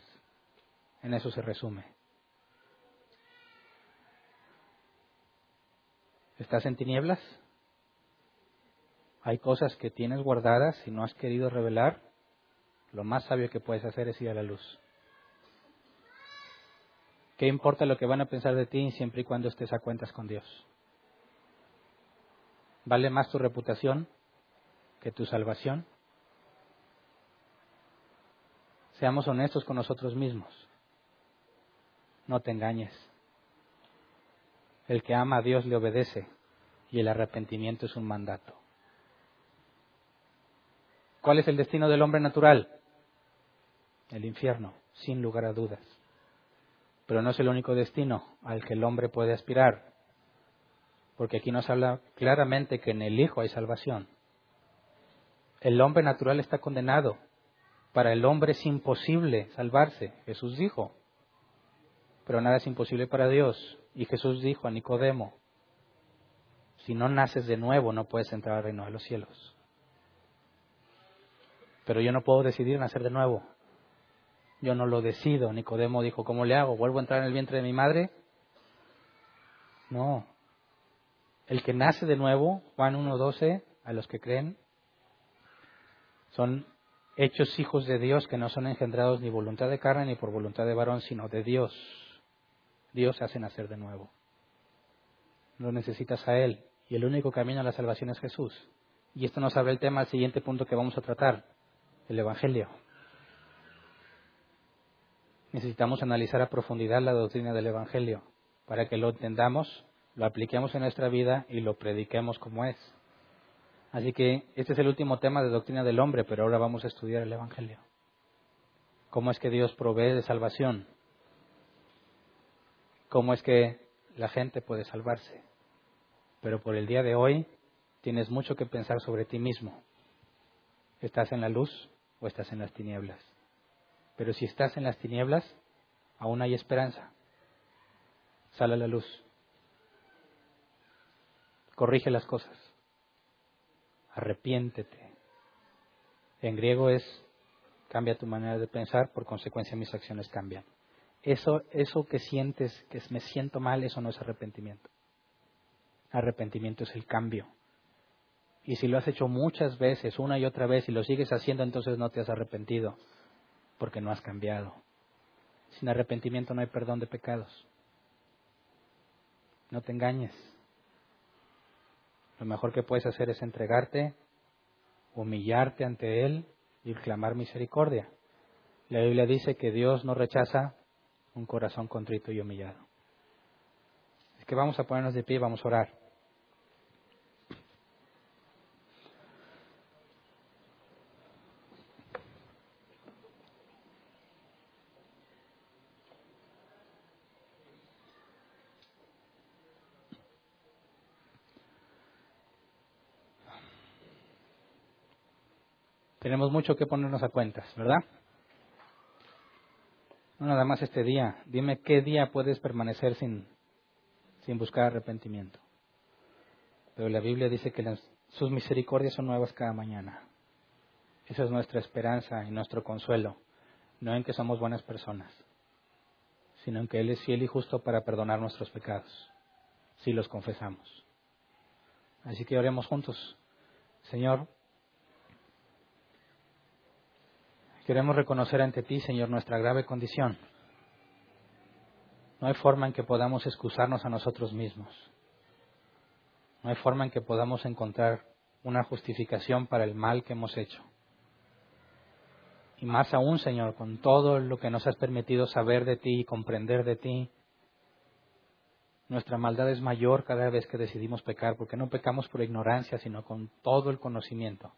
En eso se resume. ¿Estás en tinieblas? Hay cosas que tienes guardadas y no has querido revelar. Lo más sabio que puedes hacer es ir a la luz. ¿Qué importa lo que van a pensar de ti siempre y cuando estés a cuentas con Dios? ¿Vale más tu reputación que tu salvación? Seamos honestos con nosotros mismos. No te engañes. El que ama a Dios le obedece y el arrepentimiento es un mandato. ¿Cuál es el destino del hombre natural? El infierno, sin lugar a dudas. Pero no es el único destino al que el hombre puede aspirar, porque aquí nos habla claramente que en el Hijo hay salvación. El hombre natural está condenado. Para el hombre es imposible salvarse, Jesús dijo. Pero nada es imposible para Dios. Y Jesús dijo a Nicodemo, si no naces de nuevo no puedes entrar al reino de los cielos. Pero yo no puedo decidir nacer de nuevo. Yo no lo decido. Nicodemo dijo, ¿cómo le hago? ¿Vuelvo a entrar en el vientre de mi madre? No. El que nace de nuevo, Juan 1.12, a los que creen, son hechos hijos de Dios que no son engendrados ni voluntad de carne ni por voluntad de varón, sino de Dios. Dios hace nacer de nuevo. No necesitas a Él. Y el único camino a la salvación es Jesús. Y esto nos abre el tema al siguiente punto que vamos a tratar el Evangelio. Necesitamos analizar a profundidad la doctrina del Evangelio para que lo entendamos, lo apliquemos en nuestra vida y lo prediquemos como es. Así que este es el último tema de doctrina del hombre, pero ahora vamos a estudiar el Evangelio. ¿Cómo es que Dios provee de salvación? ¿Cómo es que la gente puede salvarse? Pero por el día de hoy tienes mucho que pensar sobre ti mismo. ¿Estás en la luz o estás en las tinieblas. Pero si estás en las tinieblas, aún hay esperanza. Sale a la luz. Corrige las cosas. Arrepiéntete. En griego es cambia tu manera de pensar, por consecuencia mis acciones cambian. Eso, eso que sientes, que me siento mal, eso no es arrepentimiento. Arrepentimiento es el cambio. Y si lo has hecho muchas veces, una y otra vez, y lo sigues haciendo, entonces no te has arrepentido, porque no has cambiado. Sin arrepentimiento no hay perdón de pecados. No te engañes. Lo mejor que puedes hacer es entregarte, humillarte ante Él y clamar misericordia. La Biblia dice que Dios no rechaza un corazón contrito y humillado. Es que vamos a ponernos de pie y vamos a orar. Tenemos mucho que ponernos a cuentas, ¿verdad? No nada más este día. Dime qué día puedes permanecer sin, buscar arrepentimiento. Pero la Biblia dice que sus misericordias son nuevas cada mañana. Esa es nuestra esperanza y nuestro consuelo. No en que somos buenas personas, sino en que Él es fiel y justo para perdonar nuestros pecados, si los confesamos. Así que oremos juntos. Señor, Queremos reconocer ante ti, Señor, nuestra grave condición. No hay forma en que podamos excusarnos a nosotros mismos. No hay forma en que podamos encontrar una justificación para el mal que hemos hecho. Y más aún, Señor, con todo lo que nos has permitido saber de ti y comprender de ti, nuestra maldad es mayor cada vez que decidimos pecar, porque no pecamos por ignorancia, sino con todo el conocimiento.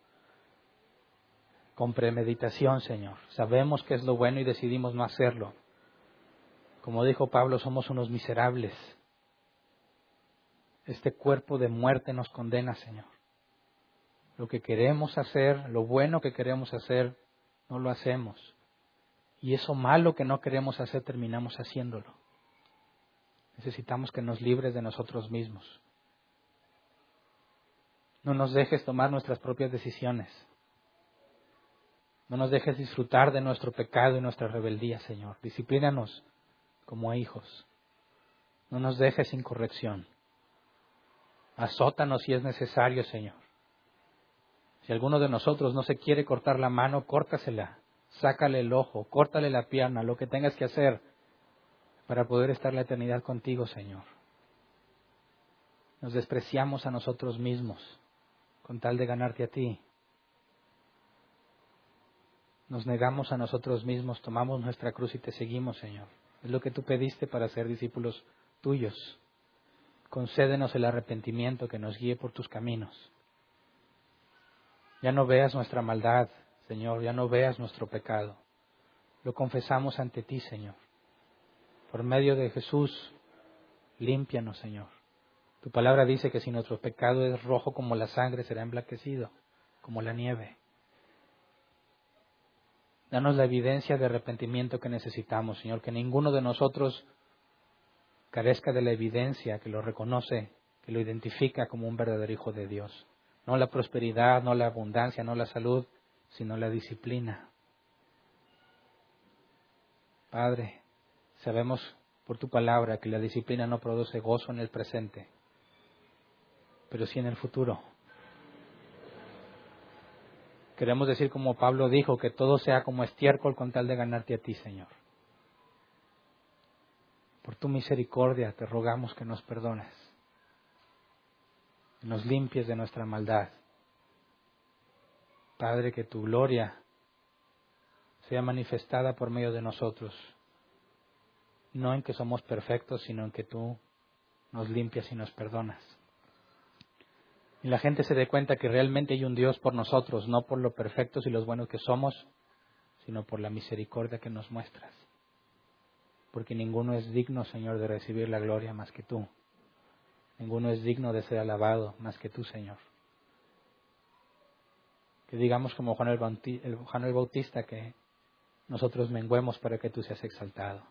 Con premeditación, Señor. Sabemos que es lo bueno y decidimos no hacerlo. Como dijo Pablo, somos unos miserables. Este cuerpo de muerte nos condena, Señor. Lo que queremos hacer, lo bueno que queremos hacer, no lo hacemos. Y eso malo que no queremos hacer, terminamos haciéndolo. Necesitamos que nos libres de nosotros mismos. No nos dejes tomar nuestras propias decisiones. No nos dejes disfrutar de nuestro pecado y nuestra rebeldía, Señor. Disciplínanos como hijos. No nos dejes sin corrección. Azótanos si es necesario, Señor. Si alguno de nosotros no se quiere cortar la mano, córtasela. Sácale el ojo, córtale la pierna, lo que tengas que hacer para poder estar la eternidad contigo, Señor. Nos despreciamos a nosotros mismos con tal de ganarte a ti. Nos negamos a nosotros mismos, tomamos nuestra cruz y te seguimos, Señor. Es lo que tú pediste para ser discípulos tuyos. Concédenos el arrepentimiento que nos guíe por tus caminos. Ya no veas nuestra maldad, Señor, ya no veas nuestro pecado. Lo confesamos ante ti, Señor. Por medio de Jesús, límpianos, Señor. Tu palabra dice que si nuestro pecado es rojo como la sangre, será emblanquecido como la nieve. Danos la evidencia de arrepentimiento que necesitamos, Señor, que ninguno de nosotros carezca de la evidencia que lo reconoce, que lo identifica como un verdadero hijo de Dios. No la prosperidad, no la abundancia, no la salud, sino la disciplina. Padre, Sabemos por tu palabra que la disciplina no produce gozo en el presente, pero sí en el futuro. Queremos decir como Pablo dijo, que todo sea como estiércol con tal de ganarte a ti, Señor. Por tu misericordia te rogamos que nos perdones, nos limpies de nuestra maldad. Padre, que tu gloria sea manifestada por medio de nosotros no en que somos perfectos, sino en que tú nos limpias y nos perdonas. Y la gente se dé cuenta que realmente hay un Dios por nosotros, no por lo perfectos y los buenos que somos, sino por la misericordia que nos muestras. Porque ninguno es digno, Señor, de recibir la gloria más que tú. Ninguno es digno de ser alabado más que tú, Señor. Que digamos como Juan el, Bautista que nosotros menguemos para que tú seas exaltado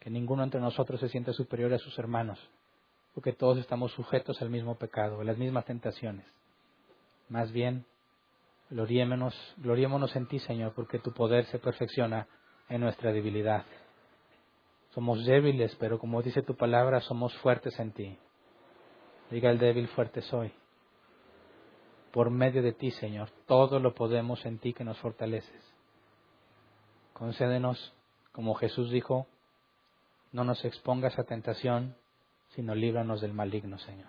que ninguno entre nosotros se sienta superior a sus hermanos, porque todos estamos sujetos al mismo pecado, a las mismas tentaciones. Más bien, gloriémonos, en ti, Señor, porque tu poder se perfecciona en nuestra debilidad. Somos débiles, pero como dice tu palabra, somos fuertes en ti. Diga el débil, fuerte soy. Por medio de ti, Señor, todo lo podemos en ti que nos fortaleces. Concédenos, como Jesús dijo, no nos expongas a tentación, sino líbranos del maligno, Señor.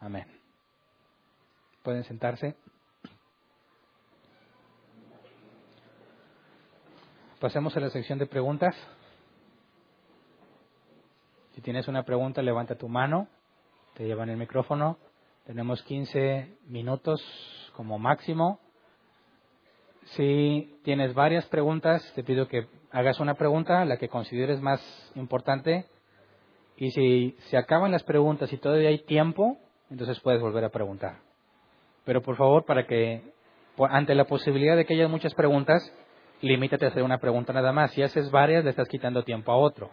Amén. ¿Pueden sentarse? Pasemos a la sección de preguntas. Si tienes una pregunta, levanta tu mano, te llevan el micrófono. Tenemos 15 minutos como máximo. Si tienes varias preguntas, te pido que hagas una pregunta, la que consideres más importante, y si se acaban las preguntas y todavía hay tiempo, entonces puedes volver a preguntar. Pero por favor, para que, ante la posibilidad de que haya muchas preguntas, limítate a hacer una pregunta nada más. Si haces varias, le estás quitando tiempo a otro.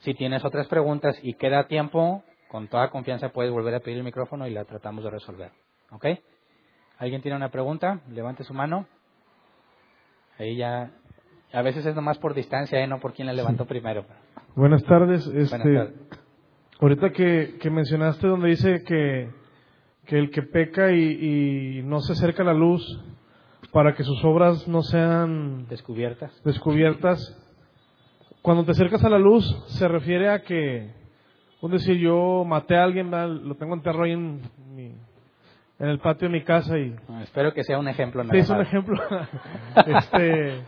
Si tienes otras preguntas y queda tiempo, con toda confianza puedes volver a pedir el micrófono y la tratamos de resolver. ¿Ok? ¿Alguien tiene una pregunta? Levante su mano. Ahí ya a veces es nomás por distancia, ¿eh? no por quién la levantó primero. Buenas tardes. Este, Ahorita que, que, mencionaste donde dice que, que el que peca y, no se acerca a la luz para que sus obras no sean descubiertas. descubiertas. Cuando te acercas a la luz se refiere a que, un decir, yo maté a alguien, lo tengo enterrado ahí en mi, en el patio de mi casa y... Ah, espero que sea un ejemplo. Sí, es un ejemplo. este,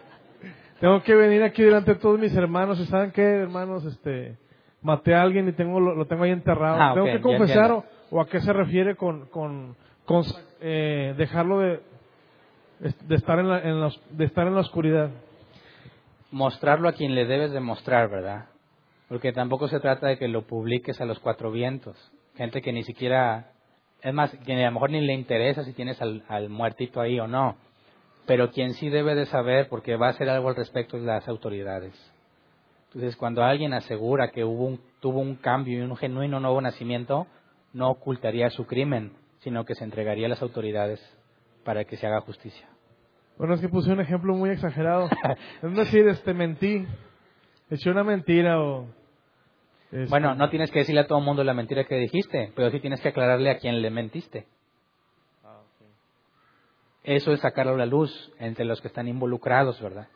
tengo que venir aquí delante de todos mis hermanos. ¿Y saben qué, hermanos? Este, maté a alguien y tengo lo, tengo ahí enterrado. Ah, tengo que confesar o, a qué se refiere con, con, con, eh, dejarlo de, de estar en la, en la de estar en la oscuridad. Mostrarlo a quien le debes de mostrar, ¿verdad? Porque tampoco se trata de que lo publiques a los cuatro vientos. Gente que ni siquiera, es más, que a lo mejor ni le interesa si tienes al, al muertito ahí o no. Pero quien sí debe de saber, porque va a hacer algo al respecto, es las autoridades. Entonces, cuando alguien asegura que hubo un, tuvo un cambio y un genuino nuevo nacimiento, no ocultaría su crimen, sino que se entregaría a las autoridades para que se haga justicia. Bueno, es que puse un ejemplo muy exagerado. es decir, este, mentí. Eché una mentira o... este, Bueno, no tienes que decirle a todo el mundo la mentira que dijiste, pero sí tienes que aclararle a quién le mentiste. Eso es sacarlo a la luz entre los que están involucrados, ¿verdad?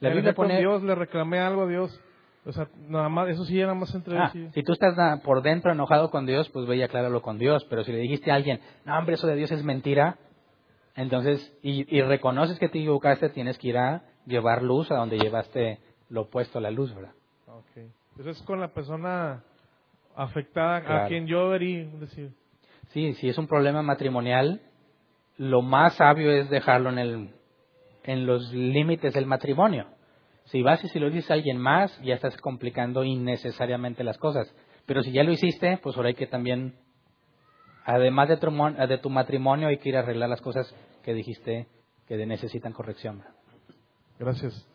La Biblia pone, Dios, le reclamé algo a Dios. O sea, nada más, eso sí, nada más entre Ah, sí. si tú estás na- por dentro enojado con Dios, pues ve y acláralo con Dios. Pero si le dijiste a alguien, no, hombre, eso de Dios es mentira, entonces, y, y reconoces que te equivocaste, tienes que ir a llevar luz a donde llevaste lo opuesto a la luz, ¿verdad? Ok. Eso es con la persona afectada Claro. a quien yo debería decir. Sí, si es un problema matrimonial, lo más sabio es dejarlo en, el, en los límites del matrimonio. Si vas y si lo dices a alguien más, ya estás complicando innecesariamente las cosas. Pero si ya lo hiciste, pues ahora hay que también, además de tu, de tu matrimonio, hay que ir a arreglar las cosas que dijiste que necesitan corrección. Gracias.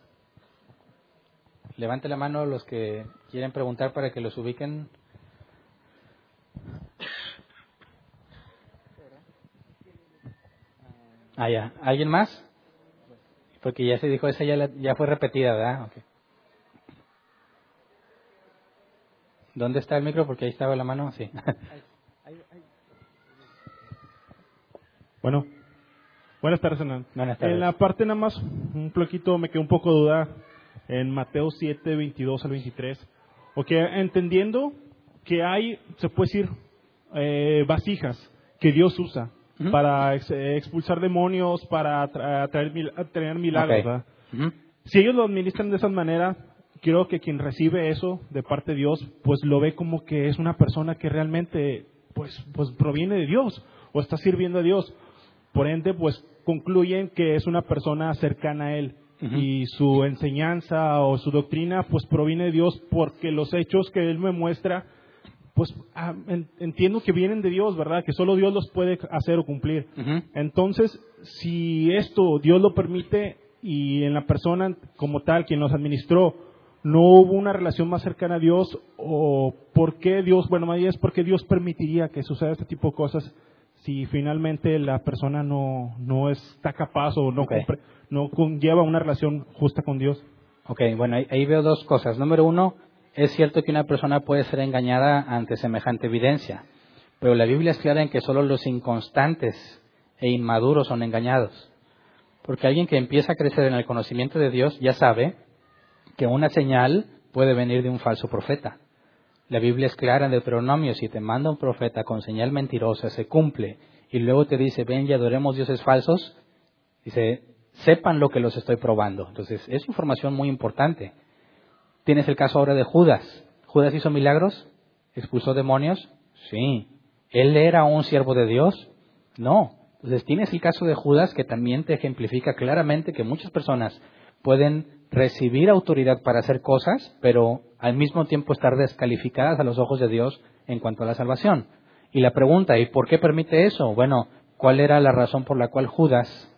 Levante la mano los que quieren preguntar para que los ubiquen. Ah, ya. ¿Alguien más? Porque ya se dijo, esa ya, la- ya fue repetida, ¿verdad? Ok. ¿Dónde está el micro? Porque ahí estaba la mano. Sí. Bueno, buenas tardes, Hernán. Buenas tardes. En la parte nada más, un poquito, me quedó un poco de duda en Mateo 7, 22 al 23. O que entendiendo que hay, se puede decir, eh, vasijas que Dios usa Para ex- expulsar demonios, para tra- traer, mil- traer milagros. ¿verdad? Si ellos lo administran de esa manera, creo que quien recibe eso de parte de Dios, pues lo ve como que es una persona que realmente, pues, pues proviene de Dios o está sirviendo a Dios. Por ende, pues concluyen que es una persona cercana a Él y su enseñanza o su doctrina, pues proviene de Dios porque los hechos que Él me muestra, pues ah, en- entiendo que vienen de Dios, ¿verdad? Que solo Dios los puede hacer o cumplir. Entonces, si esto Dios lo permite y en la persona como tal, quien los administró, no hubo una relación más cercana a Dios, o por qué Dios, bueno, más bien es porque Dios permitiría que suceda este tipo de cosas si finalmente la persona no, no está capaz o no, Ok. compre- no conlleva una relación justa con Dios. Ok, bueno, ahí, ahí veo dos cosas. Número uno, es cierto que una persona puede ser engañada ante semejante evidencia, pero la Biblia es clara en que solo los inconstantes e inmaduros son engañados. Porque alguien que empieza a crecer en el conocimiento de Dios ya sabe que una señal puede venir de un falso profeta. La Biblia es clara en Deuteronomio, si te manda un profeta con señal mentirosa, se cumple, y luego te dice, ven y adoremos dioses falsos, dice, sepan lo que los estoy probando. Entonces, es información muy importante. Tienes el caso ahora de Judas. ¿Judas hizo milagros? ¿Expulsó demonios? Sí. ¿Él era un siervo de Dios? No. Entonces, tienes el caso de Judas que también te ejemplifica claramente que muchas personas pueden recibir autoridad para hacer cosas, pero al mismo tiempo estar descalificadas a los ojos de Dios en cuanto a la salvación. Y la pregunta, ¿y por qué permite eso? Bueno, ¿cuál era la razón por la cual Judas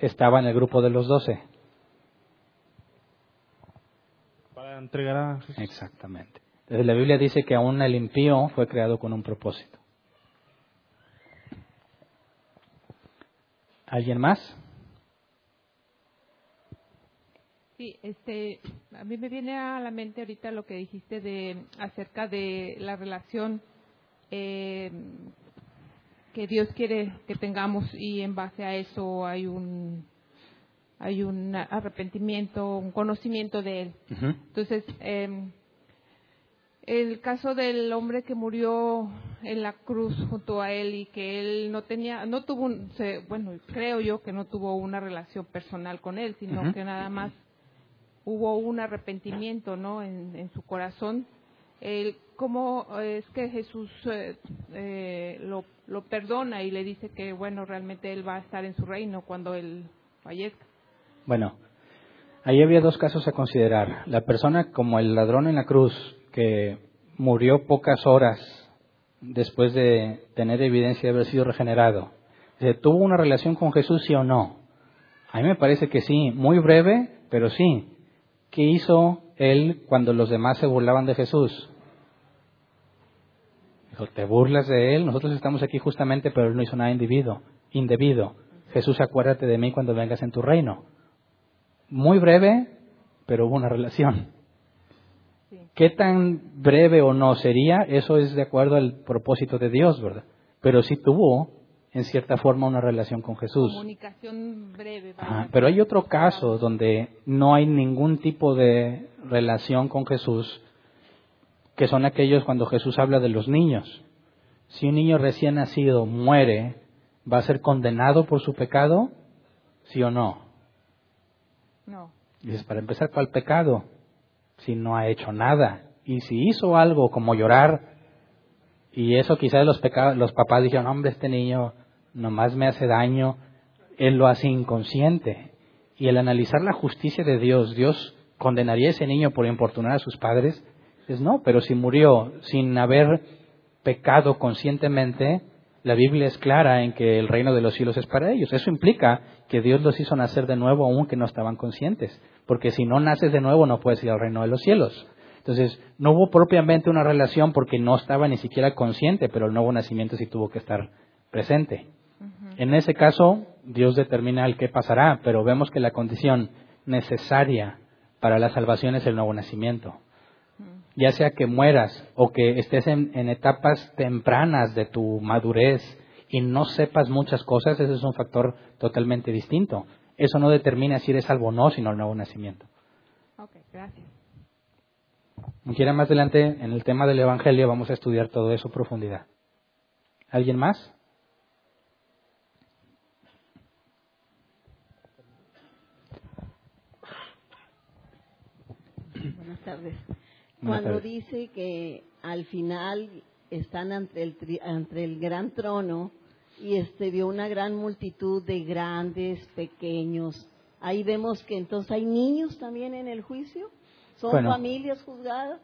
estaba en el grupo de los doce? Para entregar a Jesús. Exactamente. Entonces la Biblia dice que aún el impío fue creado con un propósito. ¿Alguien más? Sí, este, a mí me viene a la mente ahorita lo que dijiste de acerca de la relación eh, que Dios quiere que tengamos y en base a eso hay un hay un arrepentimiento, un conocimiento de Él. Entonces, eh, el caso del hombre que murió en la cruz junto a él y que él no tenía, no tuvo, un, bueno, creo yo que no tuvo una relación personal con él, sino que nada más hubo un arrepentimiento, ¿no? En, su corazón. El, ¿Cómo es que Jesús eh, eh, lo, lo perdona y le dice que, bueno, realmente él va a estar en su reino cuando él fallezca? Bueno, ahí había dos casos a considerar. La persona como el ladrón en la cruz, que murió pocas horas después de tener evidencia de haber sido regenerado, ¿tuvo una relación con Jesús, sí o no? A mí me parece que sí, muy breve, pero sí. ¿Qué hizo él cuando los demás se burlaban de Jesús? Dijo, te burlas de él, nosotros estamos aquí justamente, pero él no hizo nada indebido. indebido. Jesús, acuérdate de mí cuando vengas en tu reino. Muy breve, pero hubo una relación. ¿Qué tan breve o no sería? Eso es de acuerdo al propósito de Dios, ¿verdad? Pero sí tuvo, en cierta forma, una relación con Jesús. Comunicación breve. pero hay otro caso donde no hay ningún tipo de relación con Jesús, que son aquellos cuando Jesús habla de los niños. Si un niño recién nacido muere, ¿va a ser condenado por su pecado? ¿Sí o no? No. Dices, para empezar, ¿cuál pecado? Si no ha hecho nada. Y si hizo algo como llorar, y eso quizás los, pecados, los papás dijeron, hombre, este niño nomás me hace daño, él lo hace inconsciente. Y el analizar la justicia de Dios, Dios condenaría a ese niño por importunar a sus padres, es no, pero si murió sin haber pecado conscientemente, la Biblia es clara en que el reino de los cielos es para ellos. Eso implica que Dios los hizo nacer de nuevo aunque no estaban conscientes. Porque si no naces de nuevo no puedes ir al reino de los cielos. Entonces, no hubo propiamente una relación porque no estaba ni siquiera consciente, pero el nuevo nacimiento sí tuvo que estar presente. En ese caso, Dios determina el qué pasará, pero vemos que la condición necesaria para la salvación es el nuevo nacimiento ya sea que mueras o que estés en, etapas tempranas de tu madurez y no sepas muchas cosas, ese es un factor totalmente distinto. Eso no determina si eres salvo o no, sino el nuevo nacimiento. Ok, gracias. Quiera más adelante, en el tema del Evangelio, vamos a estudiar todo eso a profundidad. ¿Alguien más? Buenas tardes cuando dice que al final están ante el, ante el gran trono y este vio una gran multitud de grandes, pequeños. Ahí vemos que entonces hay niños también en el juicio. Son familias juzgadas.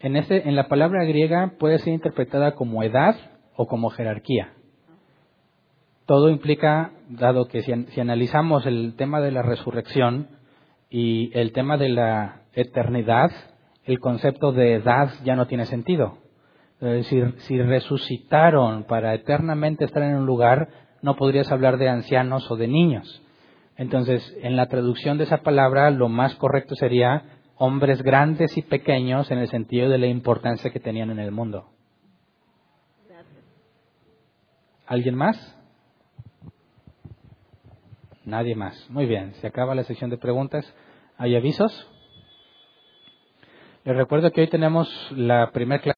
En ese, en la palabra griega puede ser interpretada como edad o como jerarquía. Todo implica, dado que si, si analizamos el tema de la resurrección y el tema de la eternidad, el concepto de edad ya no tiene sentido. Decir, si resucitaron para eternamente estar en un lugar, no podrías hablar de ancianos o de niños. Entonces, en la traducción de esa palabra, lo más correcto sería hombres grandes y pequeños en el sentido de la importancia que tenían en el mundo. ¿Alguien más? Nadie más. Muy bien, se acaba la sección de preguntas. ¿Hay avisos? Les recuerdo que hoy tenemos la primera clase.